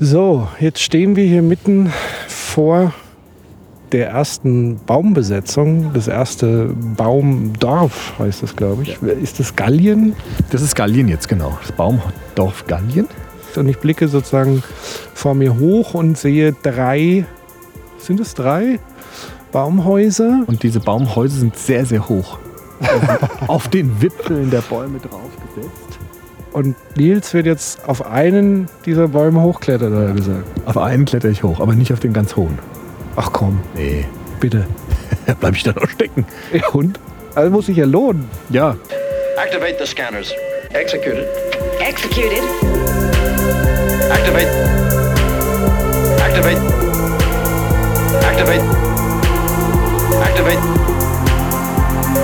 So, jetzt stehen wir hier mitten vor der ersten Baumbesetzung, das erste Baumdorf heißt das, glaube ich. Ist das Gallien? Das ist Gallien jetzt, genau. Das Baumdorf Gallien. Und ich blicke sozusagen vor mir hoch und sehe drei, sind es drei Baumhäuser? Und diese Baumhäuser sind sehr, sehr hoch. auf den Wipfeln der Bäume draufgesetzt. Und Nils wird jetzt auf einen dieser Bäume hochklettern, hat er gesagt. Auf einen kletter ich hoch, aber nicht auf den ganz hohen. Ach komm, Nee, bitte. da bleib ich dann auch stecken. Ja, und? Also muss sich ja lohnen. Ja, Activate the scanners. Executed. Executed. Activate. Activate. Activate. Activate. Activate.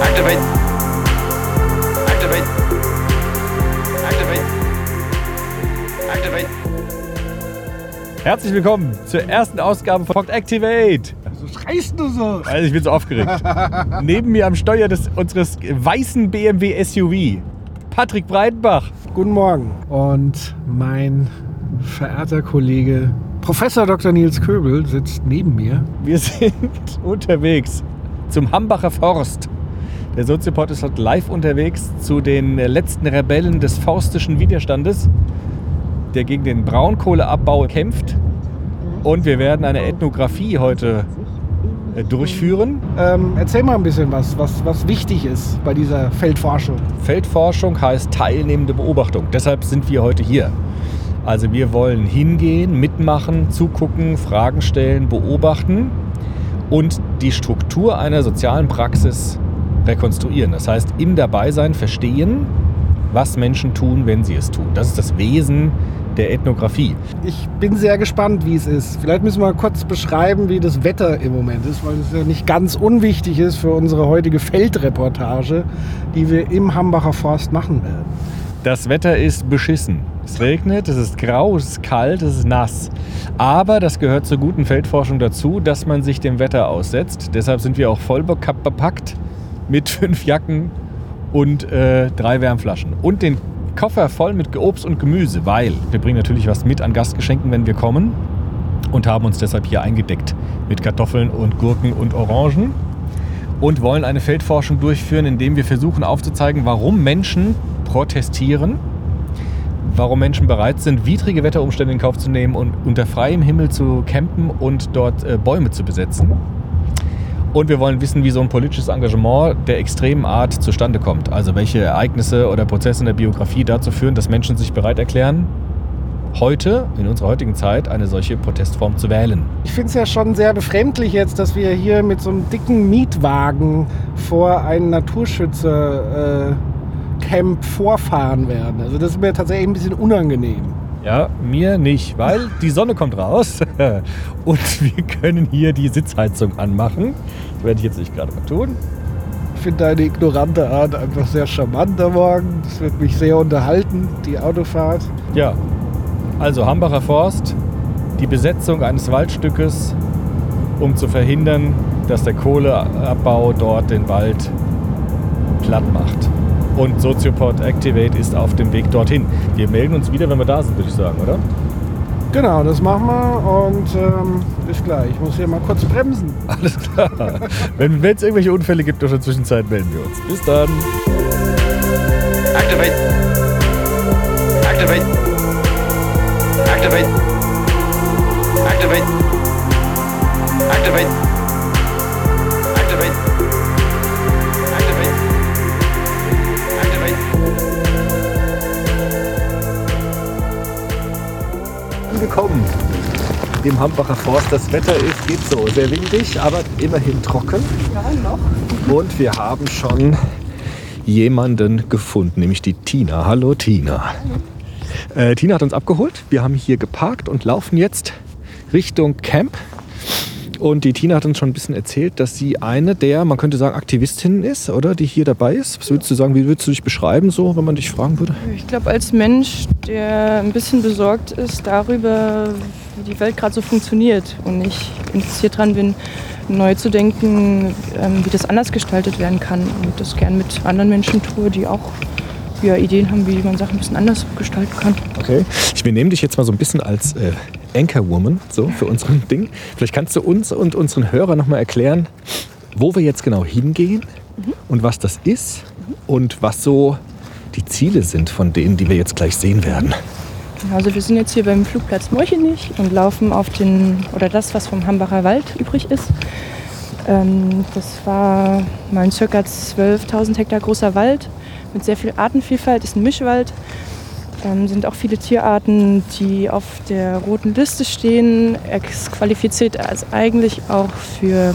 Activate. Herzlich willkommen zur ersten Ausgabe von Fox Activate. So schreist du so. Also ich bin so aufgeregt. Neben mir am Steuer des, unseres weißen BMW SUV, Patrick Breitenbach. Guten Morgen. Und mein verehrter Kollege Professor Dr. Nils Köbel sitzt neben mir. Wir sind unterwegs zum Hambacher Forst. Der Soziopod ist heute live unterwegs zu den letzten Rebellen des forstischen Widerstandes, der gegen den Braunkohleabbau kämpft. Und wir werden eine Ethnographie heute äh, durchführen. Ähm, erzähl mal ein bisschen was, was, was wichtig ist bei dieser Feldforschung. Feldforschung heißt teilnehmende Beobachtung. Deshalb sind wir heute hier. Also wir wollen hingehen, mitmachen, zugucken, Fragen stellen, beobachten und die Struktur einer sozialen Praxis rekonstruieren. Das heißt, im Dabeisein verstehen, was Menschen tun, wenn sie es tun. Das ist das Wesen der Ethnographie. Ich bin sehr gespannt, wie es ist. Vielleicht müssen wir kurz beschreiben, wie das Wetter im Moment ist, weil es ja nicht ganz unwichtig ist für unsere heutige Feldreportage, die wir im Hambacher Forst machen werden. Das Wetter ist beschissen. Es regnet, es ist grau, es ist kalt, es ist nass. Aber das gehört zur guten Feldforschung dazu, dass man sich dem Wetter aussetzt. Deshalb sind wir auch voll bepackt mit fünf Jacken und äh, drei Wärmflaschen. Und den Koffer voll mit Obst und Gemüse, weil wir bringen natürlich was mit an Gastgeschenken, wenn wir kommen. Und haben uns deshalb hier eingedeckt mit Kartoffeln und Gurken und Orangen. Und wollen eine Feldforschung durchführen, indem wir versuchen aufzuzeigen, warum Menschen protestieren warum Menschen bereit sind, widrige Wetterumstände in Kauf zu nehmen und unter freiem Himmel zu campen und dort äh, Bäume zu besetzen. Und wir wollen wissen, wie so ein politisches Engagement der extremen Art zustande kommt. Also welche Ereignisse oder Prozesse in der Biografie dazu führen, dass Menschen sich bereit erklären, heute, in unserer heutigen Zeit, eine solche Protestform zu wählen. Ich finde es ja schon sehr befremdlich jetzt, dass wir hier mit so einem dicken Mietwagen vor ein Naturschützer-Camp vorfahren werden. Also das ist mir tatsächlich ein bisschen unangenehm. Ja, mir nicht, weil die Sonne kommt raus und wir können hier die Sitzheizung anmachen. Das werde ich jetzt nicht gerade mal tun. Ich finde deine ignorante Art einfach sehr charmant am Morgen. Das wird mich sehr unterhalten, die Autofahrt. Ja, also Hambacher Forst, die Besetzung eines Waldstückes, um zu verhindern, dass der Kohleabbau dort den Wald platt macht. Und Soziopod Activate ist auf dem Weg dorthin. Wir melden uns wieder, wenn wir da sind, würde ich sagen, oder? Genau, das machen wir und ähm, bis gleich. Ich muss hier mal kurz bremsen. Alles klar. wenn es irgendwelche Unfälle gibt in der Zwischenzeit, melden wir uns. Bis dann. Activate. Activate. Activate. Activate. Angekommen. Im Hambacher Forst. Das Wetter ist, geht so, sehr windig, aber immerhin trocken. Ja, noch. Und wir haben schon jemanden gefunden, nämlich die Tina. Hallo Tina. Äh, Tina hat uns abgeholt. Wir haben hier geparkt und laufen jetzt Richtung Camp. Und die Tina hat uns schon ein bisschen erzählt, dass sie eine der, man könnte sagen, Aktivistinnen ist, oder? Die hier dabei ist. Was würdest du sagen, wie würdest du dich beschreiben, so, wenn man dich fragen würde? Ich glaube, als Mensch, der ein bisschen besorgt ist darüber, wie die Welt gerade so funktioniert und ich interessiert daran bin, neu zu denken, ähm, wie das anders gestaltet werden kann und das gern mit anderen Menschen tue, die auch ja, Ideen haben, wie man Sachen ein bisschen anders gestalten kann. Okay. Ich, wir nehmen dich jetzt mal so ein bisschen als äh, Anchorwoman so für unseren Ding. Vielleicht kannst du uns und unseren Hörern noch mal erklären, wo wir jetzt genau hingehen und was das ist und was so die Ziele sind von denen, die wir jetzt gleich sehen werden. Also wir sind jetzt hier beim Flugplatz Morchenich und laufen auf den, oder das, was vom Hambacher Wald übrig ist. Ähm, das war mal ein ca. 12.000 Hektar großer Wald mit sehr viel Artenvielfalt, ist ein Mischwald. Ähm, sind auch viele Tierarten, die auf der roten Liste stehen. Qualifiziert als eigentlich auch für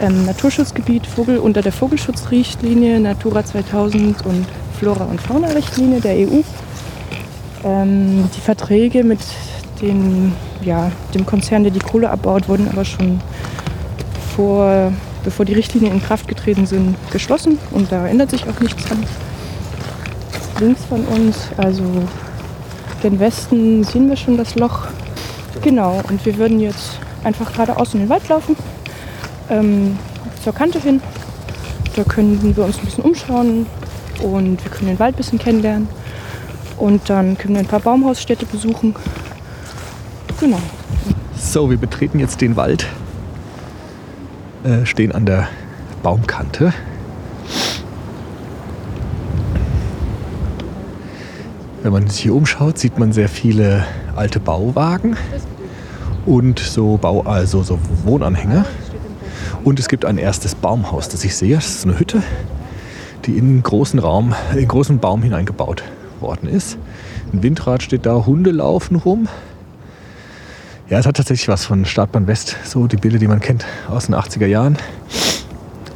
ähm, Naturschutzgebiet Vogel unter der Vogelschutzrichtlinie Natura 2000 und Flora- und Fauna-Richtlinie der EU. Ähm, die Verträge mit den, ja, dem Konzern, der die Kohle abbaut, wurden aber schon vor, bevor die Richtlinien in Kraft getreten sind, geschlossen und da ändert sich auch nichts dran. Links von uns, also gen Westen, sehen wir schon das Loch. Genau, und wir würden jetzt einfach geradeaus in den Wald laufen, ähm, zur Kante hin. Da können wir uns ein bisschen umschauen und wir können den Wald ein bisschen kennenlernen. Und dann können wir ein paar Baumhausstädte besuchen. Genau. So, wir betreten jetzt den Wald, äh, stehen an der Baumkante. Wenn man sich hier umschaut, sieht man sehr viele alte Bauwagen und so, Bau, also so Wohnanhänger. Und es gibt ein erstes Baumhaus, das ich sehe. Das ist eine Hütte, die in einen großen Raum, in einen großen Baum hineingebaut worden ist. Ein Windrad steht da, Hunde laufen rum. Ja, es hat tatsächlich was von Startbahn West, so die Bilder, die man kennt aus den 80er Jahren.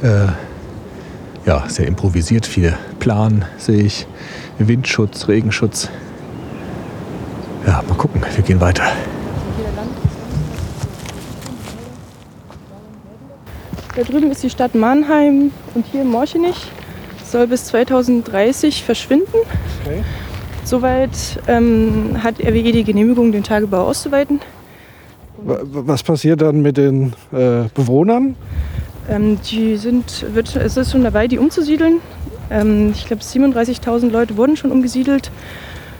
Äh, ja, sehr improvisiert, viel Plan sehe ich. Windschutz, Regenschutz. Ja, mal gucken, wir gehen weiter. Da drüben ist die Stadt Mannheim und hier Morchenich. Soll bis 2030 verschwinden. Okay. Soweit ähm, hat RWE die Genehmigung, den Tagebau auszuweiten. Wa- Was passiert dann mit den äh, Bewohnern? Ähm, die sind, wird, es ist schon dabei, die umzusiedeln. Ähm, ich glaube, 37.000 Leute wurden schon umgesiedelt.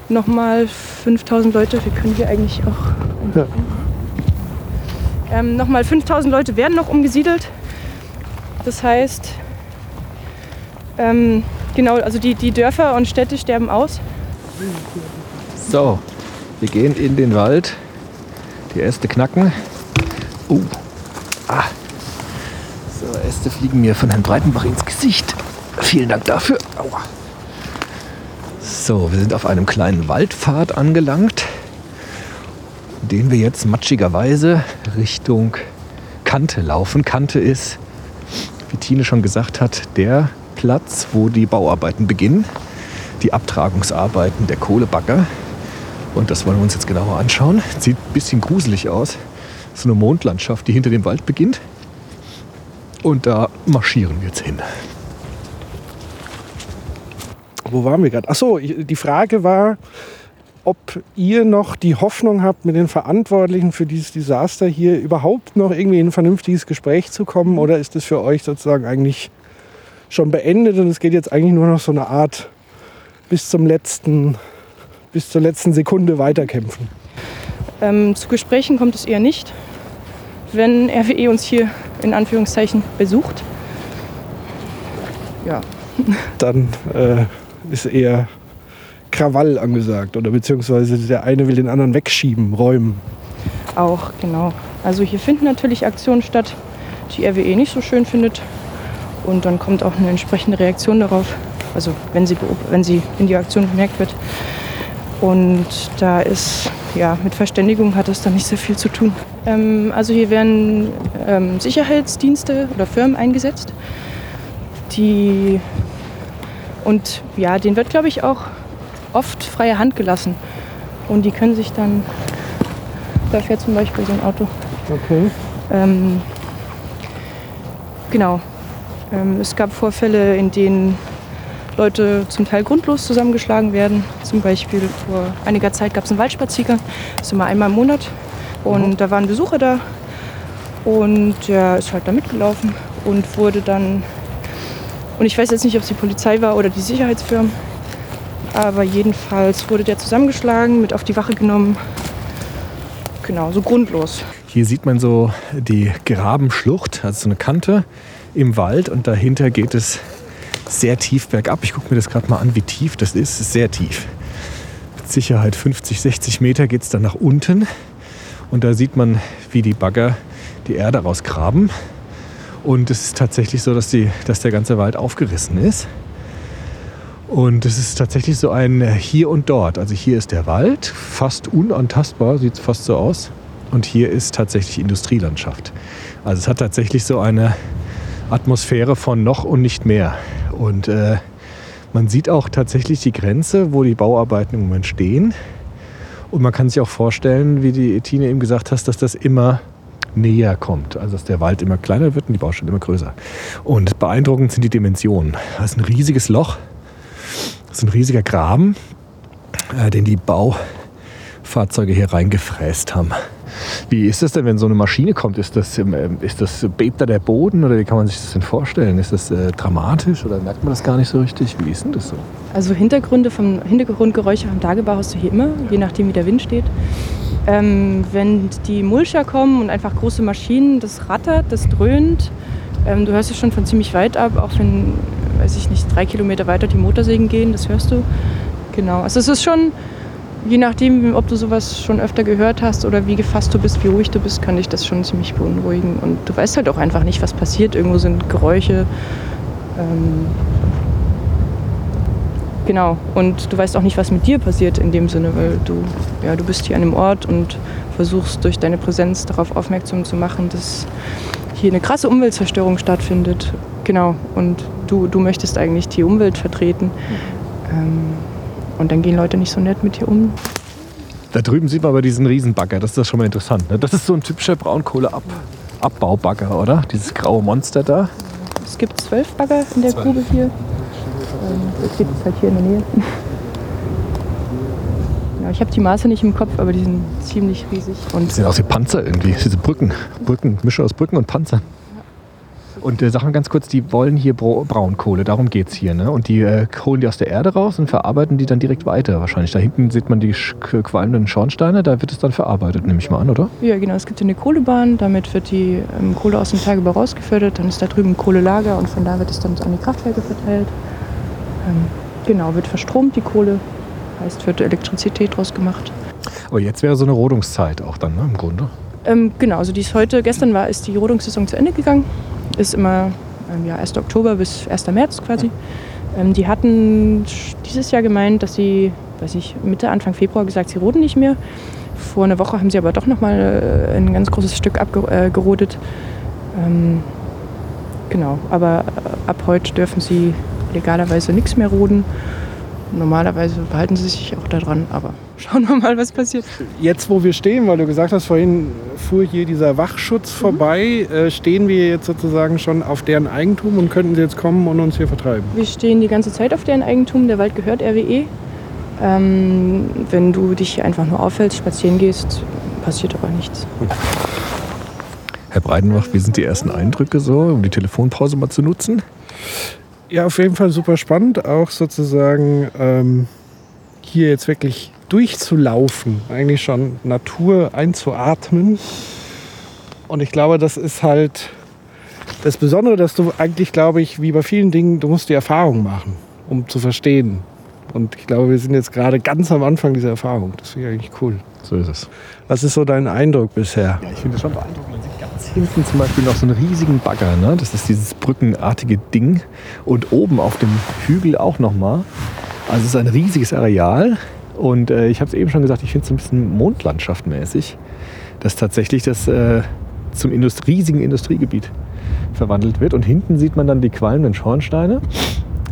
Nochmal 5.000 Leute, wir können hier eigentlich auch. Ja. Ähm, Nochmal 5.000 Leute werden noch umgesiedelt. Das heißt, ähm, genau, also die, die Dörfer und Städte sterben aus. So, wir gehen in den Wald. Die Äste knacken. Uh. Äste fliegen mir von Herrn Breitenbach ins Gesicht. Vielen Dank dafür. Aua. So, wir sind auf einem kleinen Waldpfad angelangt, den wir jetzt matschigerweise Richtung Kante laufen. Kante ist, wie Tine schon gesagt hat, der Platz, wo die Bauarbeiten beginnen die Abtragungsarbeiten der Kohlebagger. Und das wollen wir uns jetzt genauer anschauen. Sieht ein bisschen gruselig aus. So eine Mondlandschaft, die hinter dem Wald beginnt. Und da marschieren wir jetzt hin. Wo waren wir gerade? Achso, die Frage war, ob ihr noch die Hoffnung habt, mit den Verantwortlichen für dieses Desaster hier überhaupt noch irgendwie in ein vernünftiges Gespräch zu kommen oder ist das für euch sozusagen eigentlich schon beendet und es geht jetzt eigentlich nur noch so eine Art bis zum letzten, bis zur letzten Sekunde weiterkämpfen? Ähm, zu Gesprächen kommt es eher nicht, wenn RWE uns hier in Anführungszeichen besucht. Ja, Dann äh, ist eher Krawall angesagt oder beziehungsweise der eine will den anderen wegschieben, räumen. auch, genau. Also hier finden natürlich Aktionen statt, die RWE nicht so schön findet. Und dann kommt auch eine entsprechende Reaktion darauf, also wenn sie, wenn sie in die Aktion bemerkt wird. Und da ist, ja, mit Verständigung hat das dann nicht sehr viel zu tun. Ähm, also hier werden ähm, Sicherheitsdienste oder Firmen eingesetzt, die, und ja, denen wird, glaube ich, auch oft freie Hand gelassen. Und die können sich dann, da fährt zum Beispiel so ein Auto, Okay. ähm, genau. Ähm, es gab Vorfälle, in denen Leute zum Teil grundlos zusammengeschlagen werden. Zum Beispiel vor einiger Zeit gab es einen Waldspaziergang, das ist immer einmal im Monat. Und da war ein Besucher da und der ist halt da mitgelaufen und wurde dann, und ich weiß jetzt nicht, ob es die Polizei war oder die Sicherheitsfirmen, aber jedenfalls wurde der zusammengeschlagen, mit auf die Wache genommen. Genau, so grundlos. Hier sieht man so die Grabenschlucht, also so eine Kante im Wald und dahinter geht es sehr tief bergab. Ich gucke mir das gerade mal an, wie tief das ist. Ist sehr tief. Mit Sicherheit 50, 60 Meter geht es dann nach unten und da sieht man, wie die Bagger die Erde rausgraben. Und es ist tatsächlich so, dass, die, dass der ganze Wald aufgerissen ist. Und es ist tatsächlich so ein Hier und Dort. Also hier ist der Wald, fast unantastbar, sieht fast so aus. Und hier ist tatsächlich Industrielandschaft. Also es hat tatsächlich so eine Atmosphäre von noch und nicht mehr. Und äh, man sieht auch tatsächlich die Grenze, wo die Bauarbeiten im Moment stehen. Und man kann sich auch vorstellen, wie die Tine eben gesagt hast, dass das immer näher kommt. Also dass der Wald immer kleiner wird und die Baustelle immer größer. Und beeindruckend sind die Dimensionen. Das ist ein riesiges Loch, das ist ein riesiger Graben, äh, den die Baufahrzeuge hier reingefräst haben. Wie ist das denn, wenn so eine Maschine kommt? Ist das, ähm, ist das bebt da der Boden oder wie kann man sich das denn vorstellen? Ist das äh, dramatisch oder merkt man das gar nicht so richtig? Wie ist denn das so? Also Hintergründe vom Hintergrundgeräusche vom Tagebau hast du hier immer, je nachdem wie der Wind steht. Ähm, wenn die Mulcher kommen und einfach große Maschinen, das rattert, das dröhnt. Ähm, du hörst es schon von ziemlich weit ab, auch wenn, weiß ich nicht, drei Kilometer weiter die Motorsägen gehen, das hörst du. Genau. Also es ist schon, je nachdem, ob du sowas schon öfter gehört hast oder wie gefasst du bist, wie ruhig du bist, kann dich das schon ziemlich beunruhigen. Und du weißt halt auch einfach nicht, was passiert. Irgendwo sind Geräusche. Ähm, genau. Und du weißt auch nicht, was mit dir passiert in dem Sinne, weil du, ja, du bist hier an einem Ort und versuchst durch deine Präsenz darauf aufmerksam zu machen, dass hier eine krasse Umweltzerstörung stattfindet. Genau. Und du, du möchtest eigentlich die Umwelt vertreten. Ähm, und dann gehen Leute nicht so nett mit dir um. Da drüben sieht man aber diesen Riesenbagger, das ist das schon mal interessant. Ne? Das ist so ein typischer Braunkohleabbaubagger, oder? Dieses graue Monster da. Es gibt zwölf Bagger in der Grube hier. Das steht jetzt halt hier in der Nähe. Ja, ich habe die Maße nicht im Kopf, aber die sind ziemlich riesig. Und Das sehen aus wie Panzer irgendwie. Diese Brücken. Brücken, Mischung aus Brücken und Panzern. Und äh, sag mal ganz kurz, die wollen hier Bra Braunkohle, darum geht es hier. Ne? Und die äh, holen die aus der Erde raus und verarbeiten die dann direkt weiter wahrscheinlich. Da hinten sieht man die qualmenden Schornsteine, da wird es dann verarbeitet, nehme ich mal an, oder? ja, genau, es gibt hier eine Kohlebahn, damit wird die ähm, Kohle aus dem Tagebau rausgefördert. Dann ist da drüben ein Kohlelager und von da wird es dann an die Kraftwerke verteilt. Ähm, genau, wird verstromt die Kohle, heißt wird Elektrizität draus gemacht. Aber jetzt wäre so eine Rodungszeit auch dann, ne, im Grunde. Ähm, genau, also die ist heute, gestern war, ist die Rodungssaison zu Ende gegangen. Ist immer ähm, ja, 1. Oktober bis 1. März quasi. Ähm, die hatten dieses Jahr gemeint, dass sie, weiß ich, Mitte, Anfang Februar gesagt, sie roden nicht mehr. Vor einer Woche haben sie aber doch nochmal äh, ein ganz großes Stück abgerodet. Äh, ähm, genau, aber äh, ab heute dürfen sie legalerweise nichts mehr roden. Normalerweise behalten sie sich auch daran, aber schauen wir mal, was passiert. Jetzt, wo wir stehen, weil du gesagt hast, vorhin fuhr hier dieser Wachschutz vorbei, äh, stehen wir jetzt sozusagen schon auf deren Eigentum und könnten sie jetzt kommen und uns hier vertreiben. Wir stehen die ganze Zeit auf deren Eigentum. Der Wald gehört RWE. Ähm, wenn du dich hier einfach nur aufhältst, spazieren gehst, passiert aber nichts. Herr Breidenbach, wie sind die ersten Eindrücke so, um die Telefonpause mal zu nutzen? Ja, auf jeden Fall super spannend, auch sozusagen ähm, hier jetzt wirklich durchzulaufen, eigentlich schon Natur einzuatmen. Und ich glaube, das ist halt das Besondere, dass du eigentlich, glaube ich, wie bei vielen Dingen, du musst die Erfahrung machen, um zu verstehen. Und ich glaube, wir sind jetzt gerade ganz am Anfang dieser Erfahrung. Das finde ich eigentlich cool. So ist es. Was ist so dein Eindruck bisher? Ja, ich finde das schon beeindruckend. Ganz hinten zum Beispiel noch so einen riesigen Bagger. Ne? Das ist dieses brückenartige Ding. Und oben auf dem Hügel auch nochmal. Also es ist ein riesiges Areal. Und äh, ich habe es eben schon gesagt, ich finde es ein bisschen Mondlandschaft mäßig, dass tatsächlich das äh, zum Indust riesigen Industriegebiet verwandelt wird. Und hinten sieht man dann die qualmenden Schornsteine.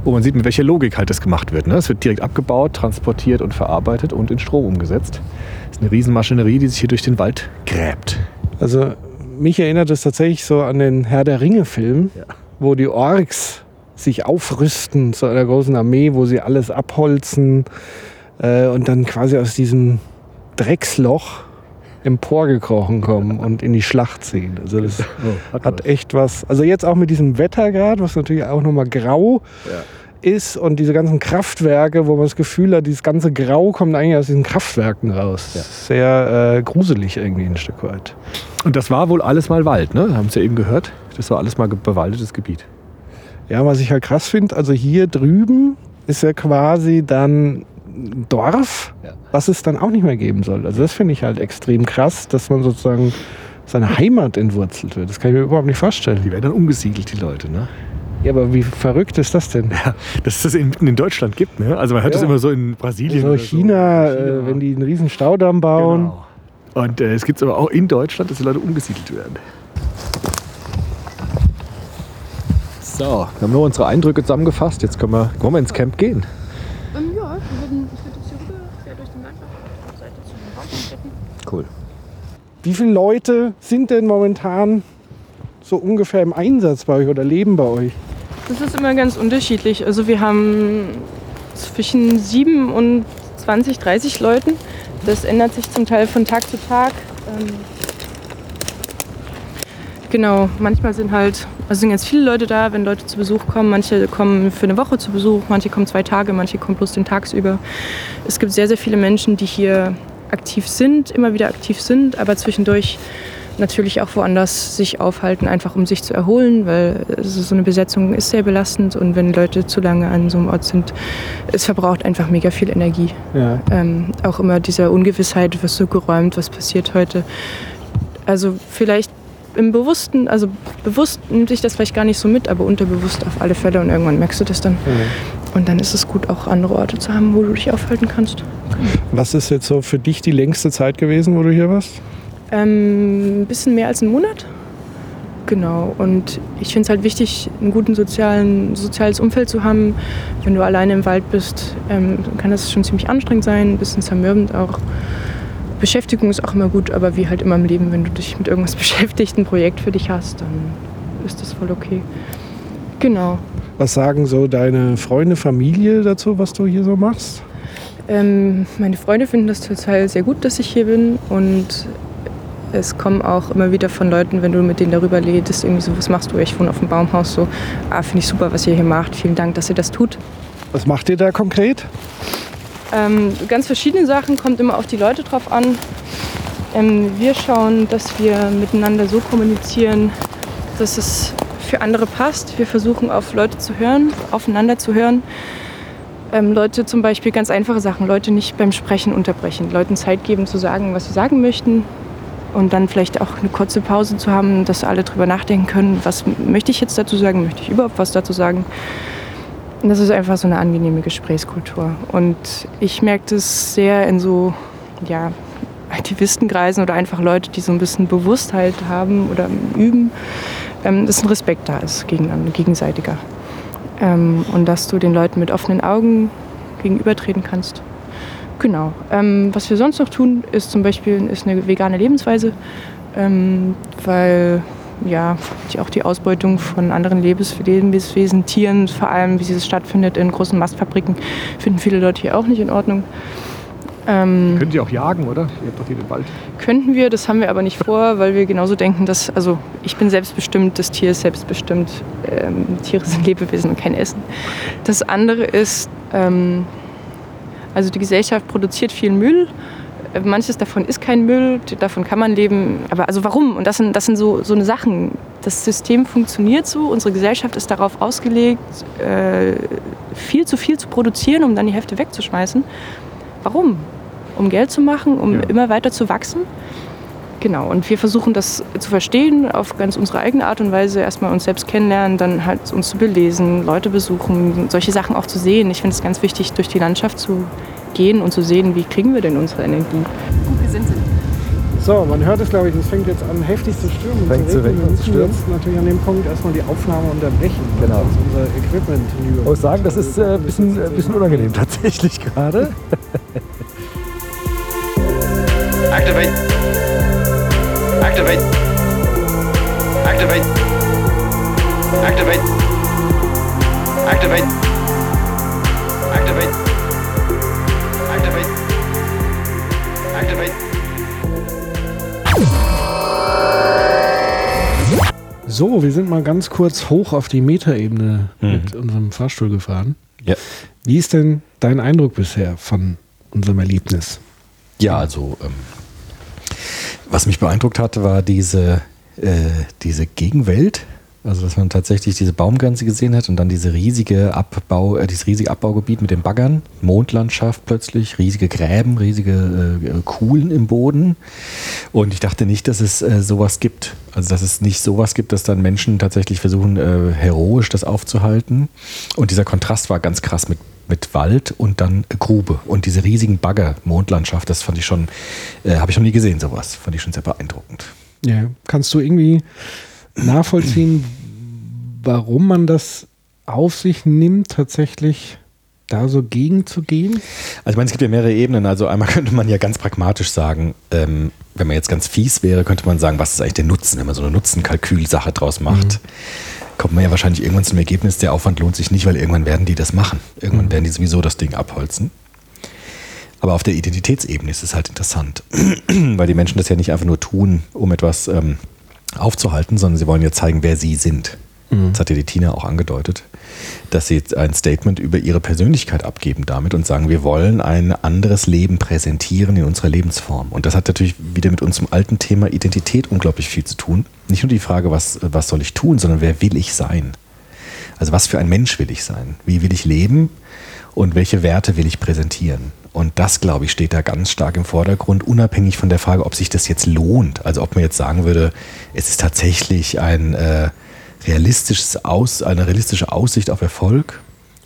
Wo man sieht, mit welcher Logik halt das gemacht wird. Ne? Es wird direkt abgebaut, transportiert und verarbeitet und in Strom umgesetzt. Das ist eine Riesenmaschinerie, die sich hier durch den Wald gräbt. Also mich erinnert es tatsächlich so an den Herr der Ringe-Film, Ja. wo die Orks sich aufrüsten zu einer großen Armee, wo sie alles abholzen äh, und dann quasi aus diesem Drecksloch emporgekrochen kommen und in die Schlacht ziehen. Also das Oh, hat echt was. Also jetzt auch mit diesem Wetter gerade, was natürlich auch nochmal grau Ja. Ist und diese ganzen Kraftwerke, wo man das Gefühl hat, dieses ganze Grau kommt eigentlich aus diesen Kraftwerken raus. Sehr äh, gruselig irgendwie ein Stück weit. Und das war wohl alles mal Wald, ne? Haben Sie ja eben gehört. Das war alles mal bewaldetes Gebiet. Ja, was ich halt krass finde, also hier drüben ist ja quasi dann ein Dorf, Ja. was es dann auch nicht mehr geben soll. Also das finde ich halt extrem krass, dass man sozusagen seine Heimat entwurzelt wird. Das kann ich mir überhaupt nicht vorstellen. Die werden dann umgesiedelt, die Leute, ne? Ja, aber wie verrückt ist das denn? Dass es das in, mitten in Deutschland gibt, ne? Also man hört das Ja. immer so in Brasilien. So oder China, China. Äh, wenn die einen riesen Staudamm bauen. Genau. Und äh, es gibt es aber auch in Deutschland, dass die Leute umgesiedelt werden. So, wir haben nur unsere Eindrücke zusammengefasst. Jetzt können wir, wollen wir ins Camp gehen. Ähm, ja, ich würde jetzt hier rüber, quer durch den Landwirtschaft, Seite zu den Bauernstätten. Cool. Wie viele Leute sind denn momentan so ungefähr im Einsatz bei euch oder leben bei euch? Das ist immer ganz unterschiedlich. Also wir haben zwischen 7 und 20, 30 Leuten. Das ändert sich zum Teil von Tag zu Tag. Ähm, Genau, manchmal sind halt, also sind ganz viele Leute da, wenn Leute zu Besuch kommen. Manche kommen für eine Woche zu Besuch, manche kommen zwei Tage, manche kommen bloß den tagsüber. Es gibt sehr, sehr viele Menschen, die hier aktiv sind, immer wieder aktiv sind, aber zwischendurch natürlich auch woanders sich aufhalten, einfach um sich zu erholen, weil also so eine Besetzung ist sehr belastend und wenn Leute zu lange an so einem Ort sind, es verbraucht einfach mega viel Energie. Ja. Ähm, auch immer dieser Ungewissheit, was so geräumt, was passiert heute. Also vielleicht im Bewussten, also bewusst nimmt sich das vielleicht gar nicht so mit, aber unterbewusst auf alle Fälle und irgendwann merkst du das dann. Und dann ist es gut, auch andere Orte zu haben, wo du dich aufhalten kannst. Was ist jetzt so für dich die längste Zeit gewesen, wo du hier warst? Ähm, ein bisschen mehr als einen Monat. Genau. Und ich finde es halt wichtig, ein sozialen, soziales Umfeld zu haben. Wenn du alleine im Wald bist, ähm, kann das schon ziemlich anstrengend sein, ein bisschen zermürbend auch. Beschäftigung ist auch immer gut, aber wie halt immer im Leben, wenn du dich mit irgendwas beschäftigt, ein Projekt für dich hast, dann ist das voll okay. Genau. Was sagen so deine Freunde, Familie dazu, was du hier so machst? Ähm, meine Freunde finden das total sehr gut, dass ich hier bin und es kommen auch immer wieder von Leuten, wenn du mit denen darüber redest, irgendwie so, was machst du? Ich wohne auf dem Baumhaus, so, ah, finde ich super, was ihr hier macht, vielen Dank, dass ihr das tut. Was macht ihr da konkret? Ähm, ganz verschiedene Sachen, kommt immer auf die Leute drauf an. Ähm, wir schauen, dass wir miteinander so kommunizieren, dass es für andere passt. Wir versuchen auf Leute zu hören, aufeinander zu hören. Ähm, Leute zum Beispiel ganz einfache Sachen, Leute nicht beim Sprechen unterbrechen, Leuten Zeit geben zu sagen, was sie sagen möchten und dann vielleicht auch eine kurze Pause zu haben, dass alle drüber nachdenken können, was möchte ich jetzt dazu sagen, möchte ich überhaupt was dazu sagen. Und Das ist einfach so eine angenehme Gesprächskultur. Und ich merke das sehr in so ja, Aktivistenkreisen oder einfach Leute, die so ein bisschen Bewusstheit haben oder üben, ähm, dass ein Respekt da ist gegeneinander, gegenseitiger. Ähm, und dass du den Leuten mit offenen Augen gegenübertreten kannst. Genau. Ähm, was wir sonst noch tun, ist zum Beispiel ist eine vegane Lebensweise, ähm, weil ja, die, auch die Ausbeutung von anderen Lebens Lebenswesen, Tieren, vor allem wie es stattfindet in großen Mastfabriken, finden viele Leute hier auch nicht in Ordnung. Ähm, Könnt ihr auch jagen, oder? Ihr habt doch hier den Wald. könnten wir, das haben wir aber nicht vor, weil wir genauso denken, dass, also ich bin selbstbestimmt, das Tier ist selbstbestimmt, ähm, Tiere sind Lebewesen und kein Essen. Das andere ist, ähm, also die Gesellschaft produziert viel Müll, manches davon ist kein Müll, davon kann man leben, aber also warum? Und das sind, das sind so, so eine Sachen. Das System funktioniert so, unsere Gesellschaft ist darauf ausgelegt, äh, viel zu viel zu produzieren, um dann die Hälfte wegzuschmeißen. Warum? Um Geld zu machen, um Ja. immer weiter zu wachsen? Genau, und wir versuchen das zu verstehen auf ganz unsere eigene Art und Weise. Erstmal uns selbst kennenlernen, dann halt uns zu belesen, Leute besuchen, solche Sachen auch zu sehen. Ich finde es ganz wichtig, durch die Landschaft zu gehen und zu sehen, wie kriegen wir denn unsere Energie. Gut gesinnt sind. So, man hört es, glaube ich, es fängt jetzt an, heftig zu stürmen. Fängt zu regnen. und Wir zu müssen stürmen. jetzt natürlich an dem Punkt erstmal die Aufnahme unterbrechen. Genau. Sonst unser Equipment hinüber. Ich muss sagen, das ist äh, ein bisschen, äh, bisschen unangenehm tatsächlich gerade. Activate. Activate. Activate. Activate. Activate. Activate. Activate. Activate. So, wir sind mal ganz kurz hoch auf die Metaebene Mhm. mit unserem Fahrstuhl gefahren. Ja. Wie ist denn dein Eindruck bisher von unserem Erlebnis? Ja, also ähm, was mich beeindruckt hat, war diese, äh, diese Gegenwelt. Also dass man tatsächlich diese Baumgrenze gesehen hat und dann diese riesige Abbau, äh, dieses riesige Abbaugebiet mit den Baggern, Mondlandschaft plötzlich, riesige Gräben, riesige äh, Kuhlen im Boden. Und ich dachte nicht, dass es äh, sowas gibt. Also dass es nicht sowas gibt, dass dann Menschen tatsächlich versuchen, äh, heroisch das aufzuhalten. Und dieser Kontrast war ganz krass mit mit Wald und dann Grube und diese riesigen Bagger, Mondlandschaft, das fand ich schon, äh, habe ich noch nie gesehen, sowas. Fand ich schon sehr beeindruckend. Ja. Kannst du irgendwie nachvollziehen, warum man das auf sich nimmt, tatsächlich da so gegenzugehen? Also ich meine, es gibt ja mehrere Ebenen. Also einmal könnte man ja ganz pragmatisch sagen, ähm, wenn man jetzt ganz fies wäre, könnte man sagen, was ist eigentlich der Nutzen, wenn man so eine Nutzenkalkülsache draus macht. Kommt man ja wahrscheinlich irgendwann zum Ergebnis, der Aufwand lohnt sich nicht, weil irgendwann werden die das machen. Irgendwann werden die sowieso das Ding abholzen. Aber auf der Identitätsebene ist es halt interessant, weil die Menschen das ja nicht einfach nur tun, um etwas ähm, aufzuhalten, sondern sie wollen ja zeigen, wer sie sind. Das hat ja die Tina auch angedeutet, dass sie jetzt ein Statement über ihre Persönlichkeit abgeben damit und sagen, wir wollen ein anderes Leben präsentieren in unserer Lebensform. Und das hat natürlich wieder mit unserem alten Thema Identität unglaublich viel zu tun. Nicht nur die Frage, was, was soll ich tun, sondern wer will ich sein? Also was für ein Mensch will ich sein? Wie will ich leben? Und welche Werte will ich präsentieren? Und das, glaube ich, steht da ganz stark im Vordergrund, unabhängig von der Frage, ob sich das jetzt lohnt. Also ob man jetzt sagen würde, es ist tatsächlich ein äh, realistisches Aus, eine realistische Aussicht auf Erfolg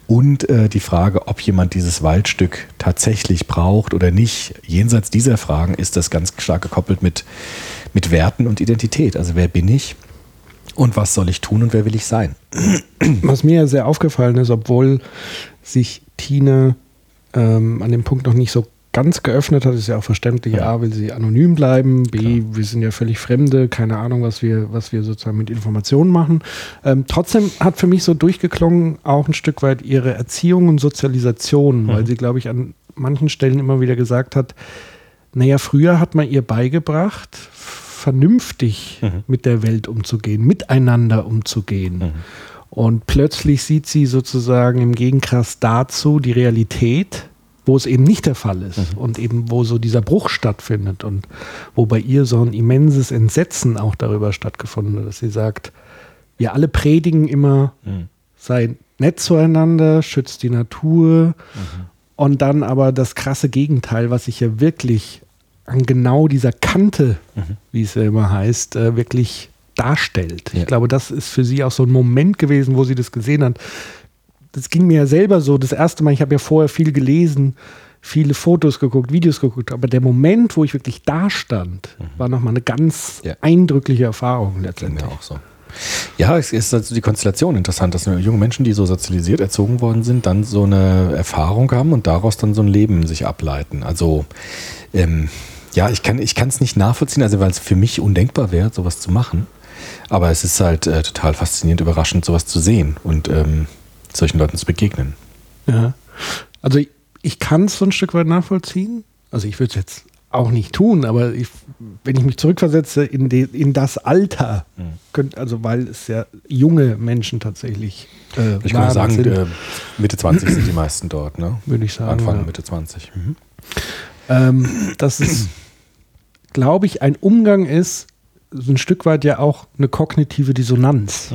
und äh, die Frage, ob jemand dieses Waldstück tatsächlich braucht oder nicht. Jenseits dieser Fragen ist das ganz stark gekoppelt mit, mit Werten und Identität. Also wer bin ich und was soll ich tun und wer will ich sein? Was mir ja sehr aufgefallen ist, obwohl sich Tina ähm, an dem Punkt noch nicht so ganz geöffnet hat, ist ja auch verständlich. A, will sie anonym bleiben, B, wir sind ja völlig Fremde, keine Ahnung, was wir, was wir sozusagen mit Informationen machen. Ähm, trotzdem hat für mich so durchgeklungen auch ein Stück weit ihre Erziehung und Sozialisation, weil sie, glaube ich, an manchen Stellen immer wieder gesagt hat, naja, früher hat man ihr beigebracht, vernünftig mit der Welt umzugehen, miteinander umzugehen. Und plötzlich sieht sie sozusagen im Gegenkrass dazu die Realität, wo es eben nicht der Fall ist und eben wo so dieser Bruch stattfindet und wo bei ihr so ein immenses Entsetzen auch darüber stattgefunden hat, dass sie sagt, wir alle predigen immer, sei nett zueinander, schützt die Natur und dann aber das krasse Gegenteil, was sich ja wirklich an genau dieser Kante, wie es ja immer heißt, äh, wirklich darstellt. Ich Ja. glaube, das ist für sie auch so ein Moment gewesen, wo sie das gesehen hat. Das ging mir ja selber so. Das erste Mal, ich habe ja vorher viel gelesen, viele Fotos geguckt, Videos geguckt, aber der Moment, wo ich wirklich da stand, war nochmal eine ganz Ja. eindrückliche Erfahrung Ging letztendlich. mir auch so. Ja, es ist also die Konstellation interessant, dass junge Menschen, die so sozialisiert erzogen worden sind, dann so eine Erfahrung haben und daraus dann so ein Leben sich ableiten. Also ähm, ja, ich kann es nicht nachvollziehen, also weil es für mich undenkbar wäre, sowas zu machen. Aber es ist halt äh, total faszinierend, überraschend, sowas zu sehen und ähm, solchen Leuten zu begegnen. Ja. Also ich, ich kann es so ein Stück weit nachvollziehen. Also ich würde es jetzt auch nicht tun, aber ich, wenn ich mich zurückversetze in, de, in das Alter, könnt, also weil es ja junge Menschen tatsächlich äh, Ich würde sagen, sind, äh, Mitte 20 sind die meisten dort, ne? würde ich sagen. Anfang, ja. Mitte 20. Mhm. ähm, dass es, glaube ich, ein Umgang ist, so ein Stück weit ja auch eine kognitive Dissonanz,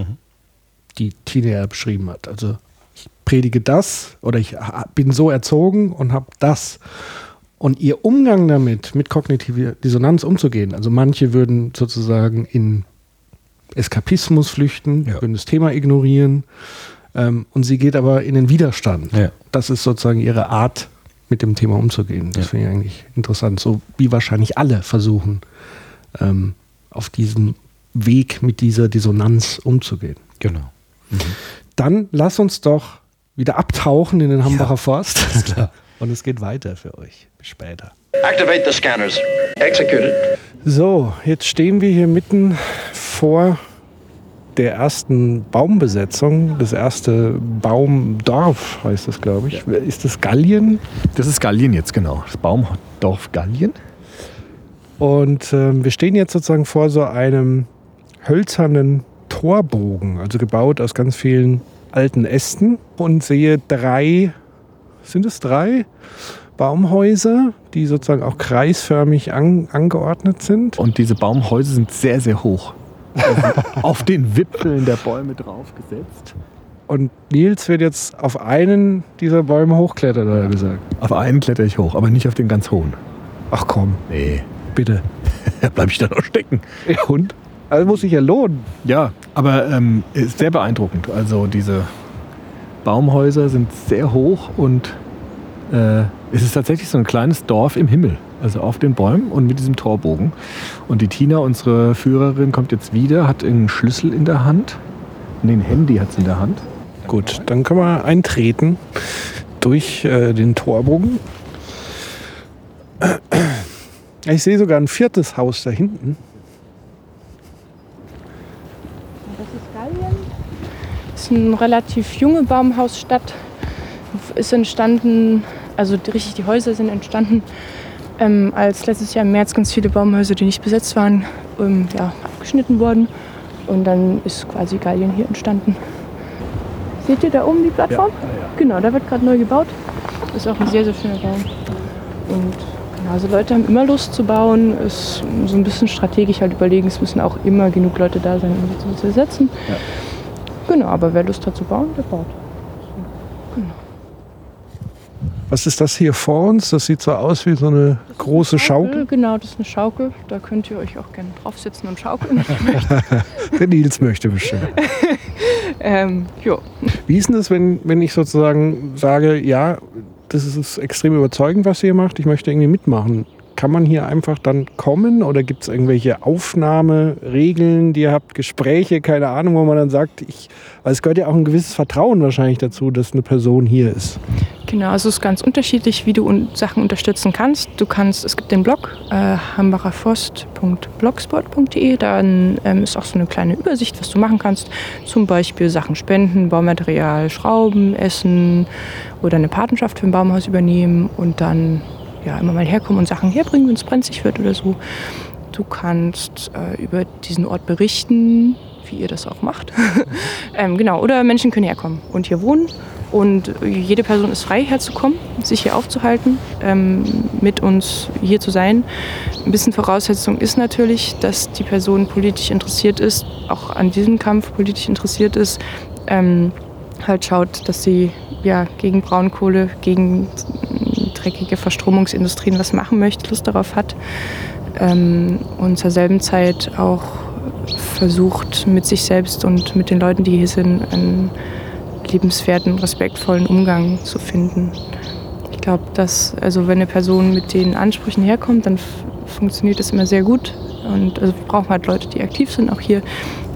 die Tina ja beschrieben hat. Also ich predige das oder ich bin so erzogen und habe das. Und ihr Umgang damit, mit kognitiver Dissonanz umzugehen, also manche würden sozusagen in Eskapismus flüchten, Ja. würden das Thema ignorieren ähm, und sie geht aber in den Widerstand. Ja. Das ist sozusagen ihre Art, mit dem Thema umzugehen. Das Ja. finde ich eigentlich interessant. So wie wahrscheinlich alle versuchen, ähm, auf diesem Weg mit dieser Dissonanz umzugehen. Genau. Dann lass uns doch wieder abtauchen in den Hambacher Forst. klar. Und es geht weiter für euch. Bis später. Activate the scanners. Executed. So, jetzt stehen wir hier mitten vor der ersten Baumbesetzung, das erste Baumdorf heißt das, glaube ich. Ist das Gallien? Das ist Gallien jetzt, genau. Das Baumdorf Gallien. Und ähm, wir stehen jetzt sozusagen vor so einem hölzernen Torbogen, also gebaut aus ganz vielen alten Ästen und sehe drei, sind es drei Baumhäuser, die sozusagen auch kreisförmig an, angeordnet sind. Und diese Baumhäuser sind sehr, sehr hoch. Auf den Wipfeln der Bäume draufgesetzt. Und Nils wird jetzt auf einen dieser Bäume hochklettern, hat er gesagt. Auf einen kletter ich hoch, aber nicht auf den ganz hohen. Ach komm, Nee, bitte. da bleibe ich dann auch stecken. Ja, und? Also muss sich ja lohnen. Ja, aber ähm, ist sehr beeindruckend. Also diese Baumhäuser sind sehr hoch und äh, es ist tatsächlich so ein kleines Dorf im Himmel. Also auf den Bäumen und mit diesem Torbogen. Und die Tina, unsere Führerin, kommt jetzt wieder, hat einen Schlüssel in der Hand. Ein Handy hat sie in der Hand. Gut, dann können wir eintreten durch äh, den Torbogen. Ich sehe sogar ein viertes Haus da hinten. Das ist Gallien. Das ist eine relativ junge Baumhausstadt. Ist entstanden, also die, richtig die Häuser sind entstanden, ähm, als letztes Jahr im März ganz viele Baumhäuser, die nicht besetzt waren, ähm, ja, abgeschnitten wurden. Und dann ist quasi Gallien hier entstanden. Seht ihr da oben die Plattform? Genau, da wird gerade neu gebaut. Ist auch ein sehr, sehr schöner Baum. Und genau, also Leute haben immer Lust zu bauen. Ist so ein bisschen strategisch halt überlegen, es müssen auch immer genug Leute da sein, um sie zu ersetzen. Genau, aber wer Lust hat zu bauen, der baut. Was ist das hier vor uns? Das sieht so aus wie so eine große Schaukel. Genau, das ist eine Schaukel. Da könnt ihr euch auch gerne draufsetzen und schaukeln. Der Nils möchte bestimmt. ähm, jo. Wie ist denn das, wenn, wenn ich sozusagen sage, ja, das ist extrem überzeugend, was ihr macht, ich möchte irgendwie mitmachen? Kann man hier einfach dann kommen oder gibt es irgendwelche Aufnahmeregeln, die ihr habt, Gespräche, keine Ahnung, wo man dann sagt, ich, weil es gehört ja auch ein gewisses Vertrauen wahrscheinlich dazu, dass eine Person hier ist. Genau, also es ist ganz unterschiedlich, wie du Sachen unterstützen kannst. Du kannst, es gibt den Blog äh, hambacherforst.blogspot.de, dann ähm, ist auch so eine kleine Übersicht, was du machen kannst. Zum Beispiel Sachen spenden, Baumaterial, Schrauben, Essen oder eine Patenschaft für ein Baumhaus übernehmen und dann ja, immer mal herkommen und Sachen herbringen, wenn es brenzlig wird oder so. Du kannst äh, über diesen Ort berichten, wie ihr das auch macht. ähm, genau, oder Menschen können herkommen und hier wohnen. Und jede Person ist frei, herzukommen, sich hier aufzuhalten, ähm, mit uns hier zu sein. Ein bisschen Voraussetzung ist natürlich, dass die Person politisch interessiert ist, auch an diesem Kampf politisch interessiert ist. Ähm, halt schaut, dass sie ja, gegen Braunkohle, gegen dreckige Verstromungsindustrien was machen möchte, Lust darauf hat ähm, und zur selben Zeit auch versucht, mit sich selbst und mit den Leuten, die hier sind, einen liebenswerten, respektvollen Umgang zu finden. Ich glaube, dass, also wenn eine Person mit den Ansprüchen herkommt, dann funktioniert das immer sehr gut. Und also wir brauchen halt Leute, die aktiv sind, auch hier.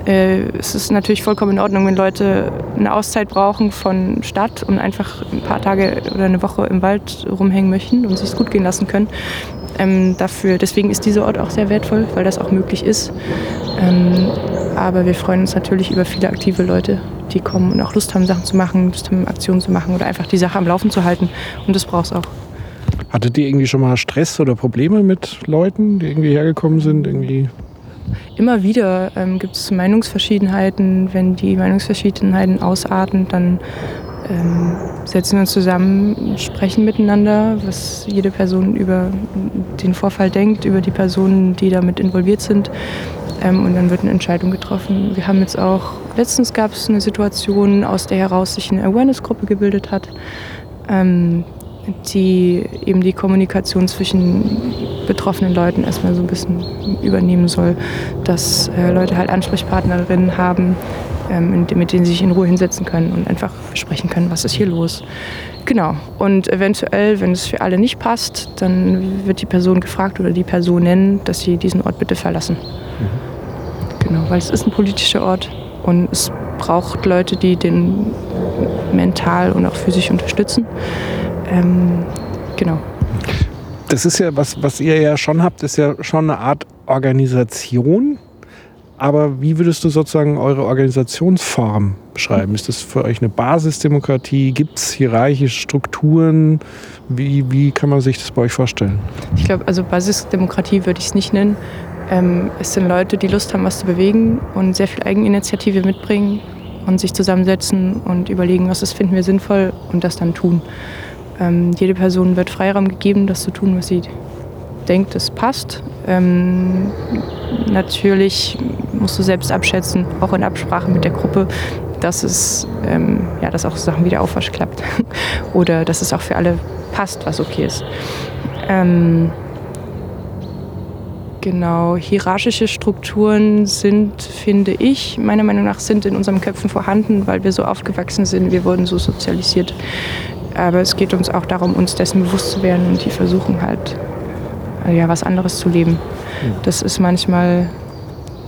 Äh, es ist natürlich vollkommen in Ordnung, wenn Leute eine Auszeit brauchen von Stadt und einfach ein paar Tage oder eine Woche im Wald rumhängen möchten und sich gut gehen lassen können. Ähm, dafür, deswegen ist dieser Ort auch sehr wertvoll, weil das auch möglich ist. Ähm, aber wir freuen uns natürlich über viele aktive Leute, die kommen und auch Lust haben, Sachen zu machen, Lust haben, Aktionen zu machen oder einfach die Sache am Laufen zu halten. Und das braucht es auch. Hattet ihr irgendwie schon mal Stress oder Probleme mit Leuten, die irgendwie hergekommen sind? Irgendwie? Immer wieder ähm, gibt es Meinungsverschiedenheiten. Wenn die Meinungsverschiedenheiten ausarten, dann ähm, setzen wir uns zusammen, sprechen miteinander, was jede Person über den Vorfall denkt, über die Personen, die damit involviert sind. Ähm, und dann wird eine Entscheidung getroffen. Wir haben jetzt auch, letztens gab es eine Situation, aus der heraus sich eine Awareness-Gruppe gebildet hat, ähm, die eben die Kommunikation zwischen betroffenen Leuten erstmal so ein bisschen übernehmen soll, dass äh, Leute halt Ansprechpartnerinnen haben, ähm, mit denen sie sich in Ruhe hinsetzen können und einfach besprechen können, was ist hier los. Genau. Und eventuell, wenn es für alle nicht passt, dann wird die Person gefragt oder die Person nennen, dass sie diesen Ort bitte verlassen. Genau, weil es ist ein politischer Ort und es braucht Leute, die den mental und auch physisch unterstützen. Ähm, genau. Das ist ja, was, was ihr ja schon habt, ist ja schon eine Art Organisation. Aber wie würdest du sozusagen eure Organisationsform beschreiben? Ist das für euch eine Basisdemokratie? Gibt es hierarchische Strukturen? Wie, wie kann man sich das bei euch vorstellen? Ich glaube, also Basisdemokratie würde ich es nicht nennen. Ähm, es sind Leute, die Lust haben, was zu bewegen und sehr viel Eigeninitiative mitbringen und sich zusammensetzen und überlegen, was ist, finden wir sinnvoll und das dann tun. Ähm, jede Person wird Freiraum gegeben, das zu tun, was sie denkt, es passt. Ähm, natürlich musst du selbst abschätzen, auch in Absprache mit der Gruppe, dass es ähm, ja, dass auch Sachen wie der Aufwasch klappt oder dass es auch für alle passt, was okay ist. Ähm, genau, hierarchische Strukturen sind, finde ich, meiner Meinung nach, sind in unseren Köpfen vorhanden, weil wir so aufgewachsen sind, wir wurden so sozialisiert. Aber es geht uns auch darum, uns dessen bewusst zu werden und die versuchen halt, äh, ja, was anderes zu leben. Das ist manchmal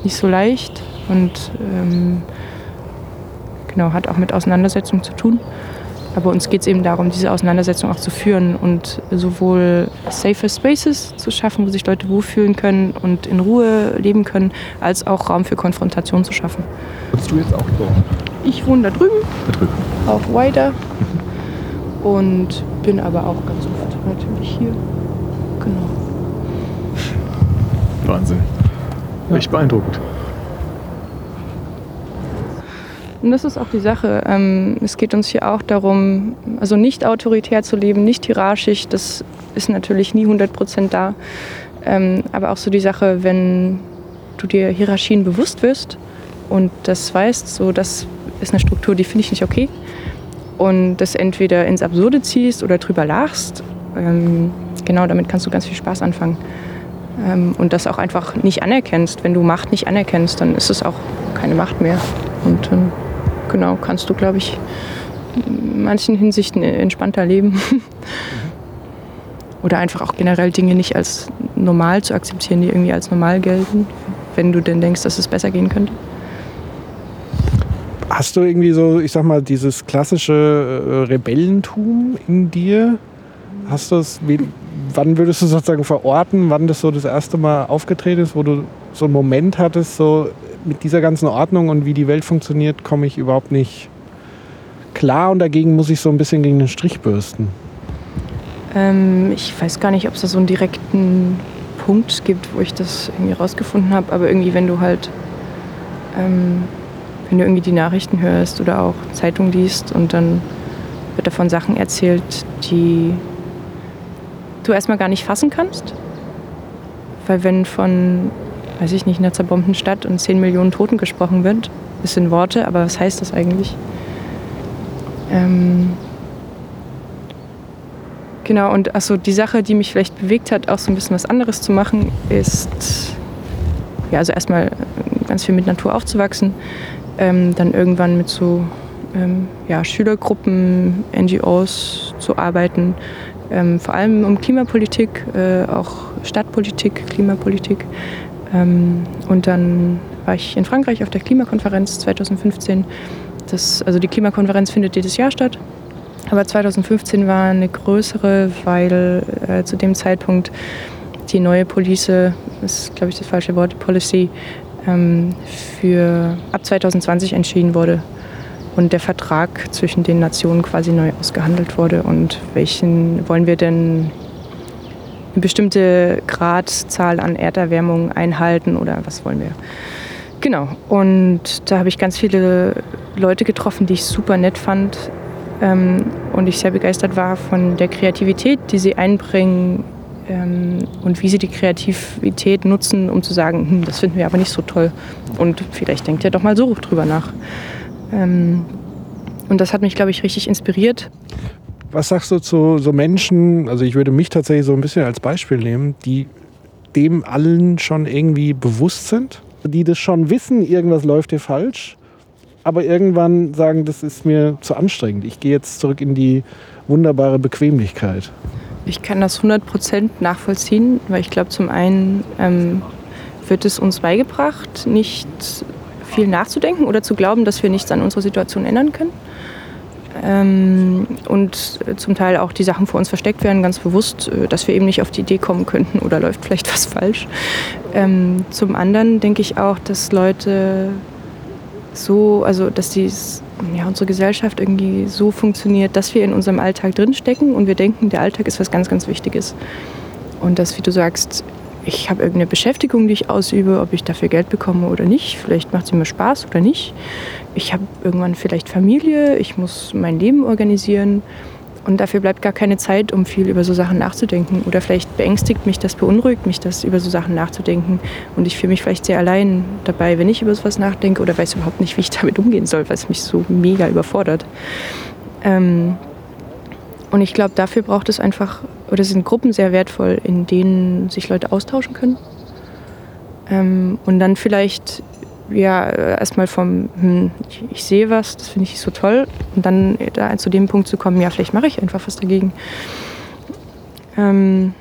nicht so leicht und ähm, genau, hat auch mit Auseinandersetzung zu tun. Aber uns geht es eben darum, diese Auseinandersetzung auch zu führen und sowohl safer Spaces zu schaffen, wo sich Leute wohlfühlen können und in Ruhe leben können, als auch Raum für Konfrontation zu schaffen. Wohnst du jetzt auch dort? Ich wohne da drüben, Da drüben. auf Wider und bin aber auch ganz oft natürlich hier. Genau. Wahnsinn. Echt beeindruckend. Und das ist auch die Sache. Ähm, es geht uns hier auch darum, also nicht autoritär zu leben, nicht hierarchisch. Das ist natürlich nie 100 Prozent da. Ähm, aber auch so die Sache, wenn du dir Hierarchien bewusst wirst und das weißt, so das ist eine Struktur, die finde ich nicht okay. Und das entweder ins Absurde ziehst oder drüber lachst, ähm, genau damit kannst du ganz viel Spaß anfangen. Ähm, und das auch einfach nicht anerkennst. Wenn du Macht nicht anerkennst, dann ist es auch keine Macht mehr. Und dann, genau, kannst du, glaube ich, in manchen Hinsichten entspannter leben. Oder einfach auch generell Dinge nicht als normal zu akzeptieren, die irgendwie als normal gelten, wenn du denn denkst, dass es besser gehen könnte. Hast du irgendwie so, ich sag mal, dieses klassische äh, Rebellentum in dir? Hast du es, wann würdest du sozusagen verorten, wann das so das erste Mal aufgetreten ist, wo du so einen Moment hattest, so mit dieser ganzen Ordnung und wie die Welt funktioniert, komme ich überhaupt nicht klar und dagegen muss ich so ein bisschen gegen den Strich bürsten? Ähm, ich weiß gar nicht, ob es da so einen direkten Punkt gibt, wo ich das irgendwie rausgefunden habe, aber irgendwie, wenn du halt, ähm, wenn du irgendwie die Nachrichten hörst oder auch Zeitung liest und dann wird davon Sachen erzählt, die du erstmal gar nicht fassen kannst. Weil wenn von, weiß ich nicht, einer zerbombten Stadt und 10 Millionen Toten gesprochen wird, das sind Worte, aber was heißt das eigentlich? Ähm, Genau, und achso, die Sache, die mich vielleicht bewegt hat, auch so ein bisschen was anderes zu machen, ist, ja, also erstmal ganz viel mit Natur aufzuwachsen, ähm, dann irgendwann mit so ähm, ja, Schülergruppen, NGOs zu arbeiten, ähm, vor allem um Klimapolitik, äh, auch Stadtpolitik, Klimapolitik. Ähm, und dann war ich in Frankreich auf der Klimakonferenz 2015. Das, also die Klimakonferenz findet jedes Jahr statt. Aber 2015 war eine größere, weil äh, zu dem Zeitpunkt die neue Police, ist glaube ich das falsche Wort, Policy, für ab 2020 entschieden wurde und der Vertrag zwischen den Nationen quasi neu ausgehandelt wurde und welchen wollen wir denn eine bestimmte Gradzahl an Erderwärmung einhalten oder was wollen wir? Genau, und da habe ich ganz viele Leute getroffen, die ich super nett fand, ähm, und ich sehr begeistert war von der Kreativität, die sie einbringen ähm, und wie sie die Kreativität nutzen, um zu sagen, hm, das finden wir aber nicht so toll und vielleicht denkt ihr doch mal so drüber nach. Ähm, und das hat mich, glaube ich, richtig inspiriert. Was sagst du zu so Menschen, also ich würde mich tatsächlich so ein bisschen als Beispiel nehmen, die dem allen schon irgendwie bewusst sind, die das schon wissen, irgendwas läuft hier falsch, aber irgendwann sagen, das ist mir zu anstrengend. Ich gehe jetzt zurück in die wunderbare Bequemlichkeit. Ich kann das 100% nachvollziehen, weil ich glaube, zum einen ähm, wird es uns beigebracht, nicht viel nachzudenken oder zu glauben, dass wir nichts an unserer Situation ändern können. Ähm, und zum Teil auch die Sachen vor uns versteckt werden, ganz bewusst, äh, dass wir eben nicht auf die Idee kommen könnten oder läuft vielleicht was falsch. Ähm, zum anderen denke ich auch, dass Leute so, also dass die, ja, unsere Gesellschaft irgendwie so funktioniert, dass wir in unserem Alltag drinstecken und wir denken, der Alltag ist was ganz, ganz Wichtiges. Und dass, wie du sagst, ich habe irgendeine Beschäftigung, die ich ausübe, ob ich dafür Geld bekomme oder nicht. Vielleicht macht es mir Spaß oder nicht. Ich habe irgendwann vielleicht Familie, ich muss mein Leben organisieren. Und dafür bleibt gar keine Zeit, um viel über so Sachen nachzudenken. Oder vielleicht beängstigt mich das, beunruhigt mich das, über so Sachen nachzudenken. Und ich fühle mich vielleicht sehr allein dabei, wenn ich über sowas nachdenke oder weiß überhaupt nicht, wie ich damit umgehen soll, weil es mich so mega überfordert. Ähm und ich glaube, dafür braucht es einfach, oder sind Gruppen sehr wertvoll, in denen sich Leute austauschen können. Ähm und dann vielleicht ja, erstmal vom, hm, ich, ich, sehe was, das finde ich so toll. Und dann da zu dem Punkt zu kommen, ja, vielleicht mache ich einfach was dagegen. Ähm,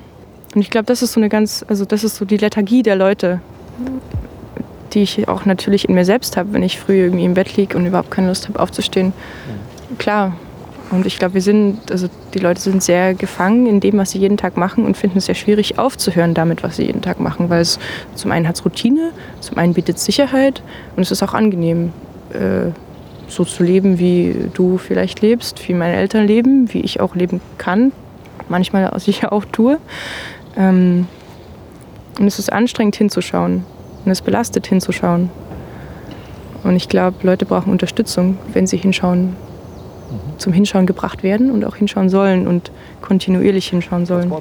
und ich glaube, das ist so eine ganz, also das ist so die Lethargie der Leute, die ich auch natürlich in mir selbst habe, wenn ich früh irgendwie im Bett liege und überhaupt keine Lust habe aufzustehen. Klar, und ich glaube, wir sind, also die Leute sind sehr gefangen in dem, was sie jeden Tag machen und finden es sehr schwierig aufzuhören damit, was sie jeden Tag machen, weil es zum einen hat es Routine, zum einen bietet es Sicherheit und es ist auch angenehm, äh, so zu leben, wie du vielleicht lebst, wie meine Eltern leben, wie ich auch leben kann, manchmal sicher auch tue. Ähm, und es ist anstrengend hinzuschauen und es belastet hinzuschauen. Und ich glaube, Leute brauchen Unterstützung, wenn sie hinschauen zum Hinschauen gebracht werden und auch hinschauen sollen und kontinuierlich hinschauen sollen.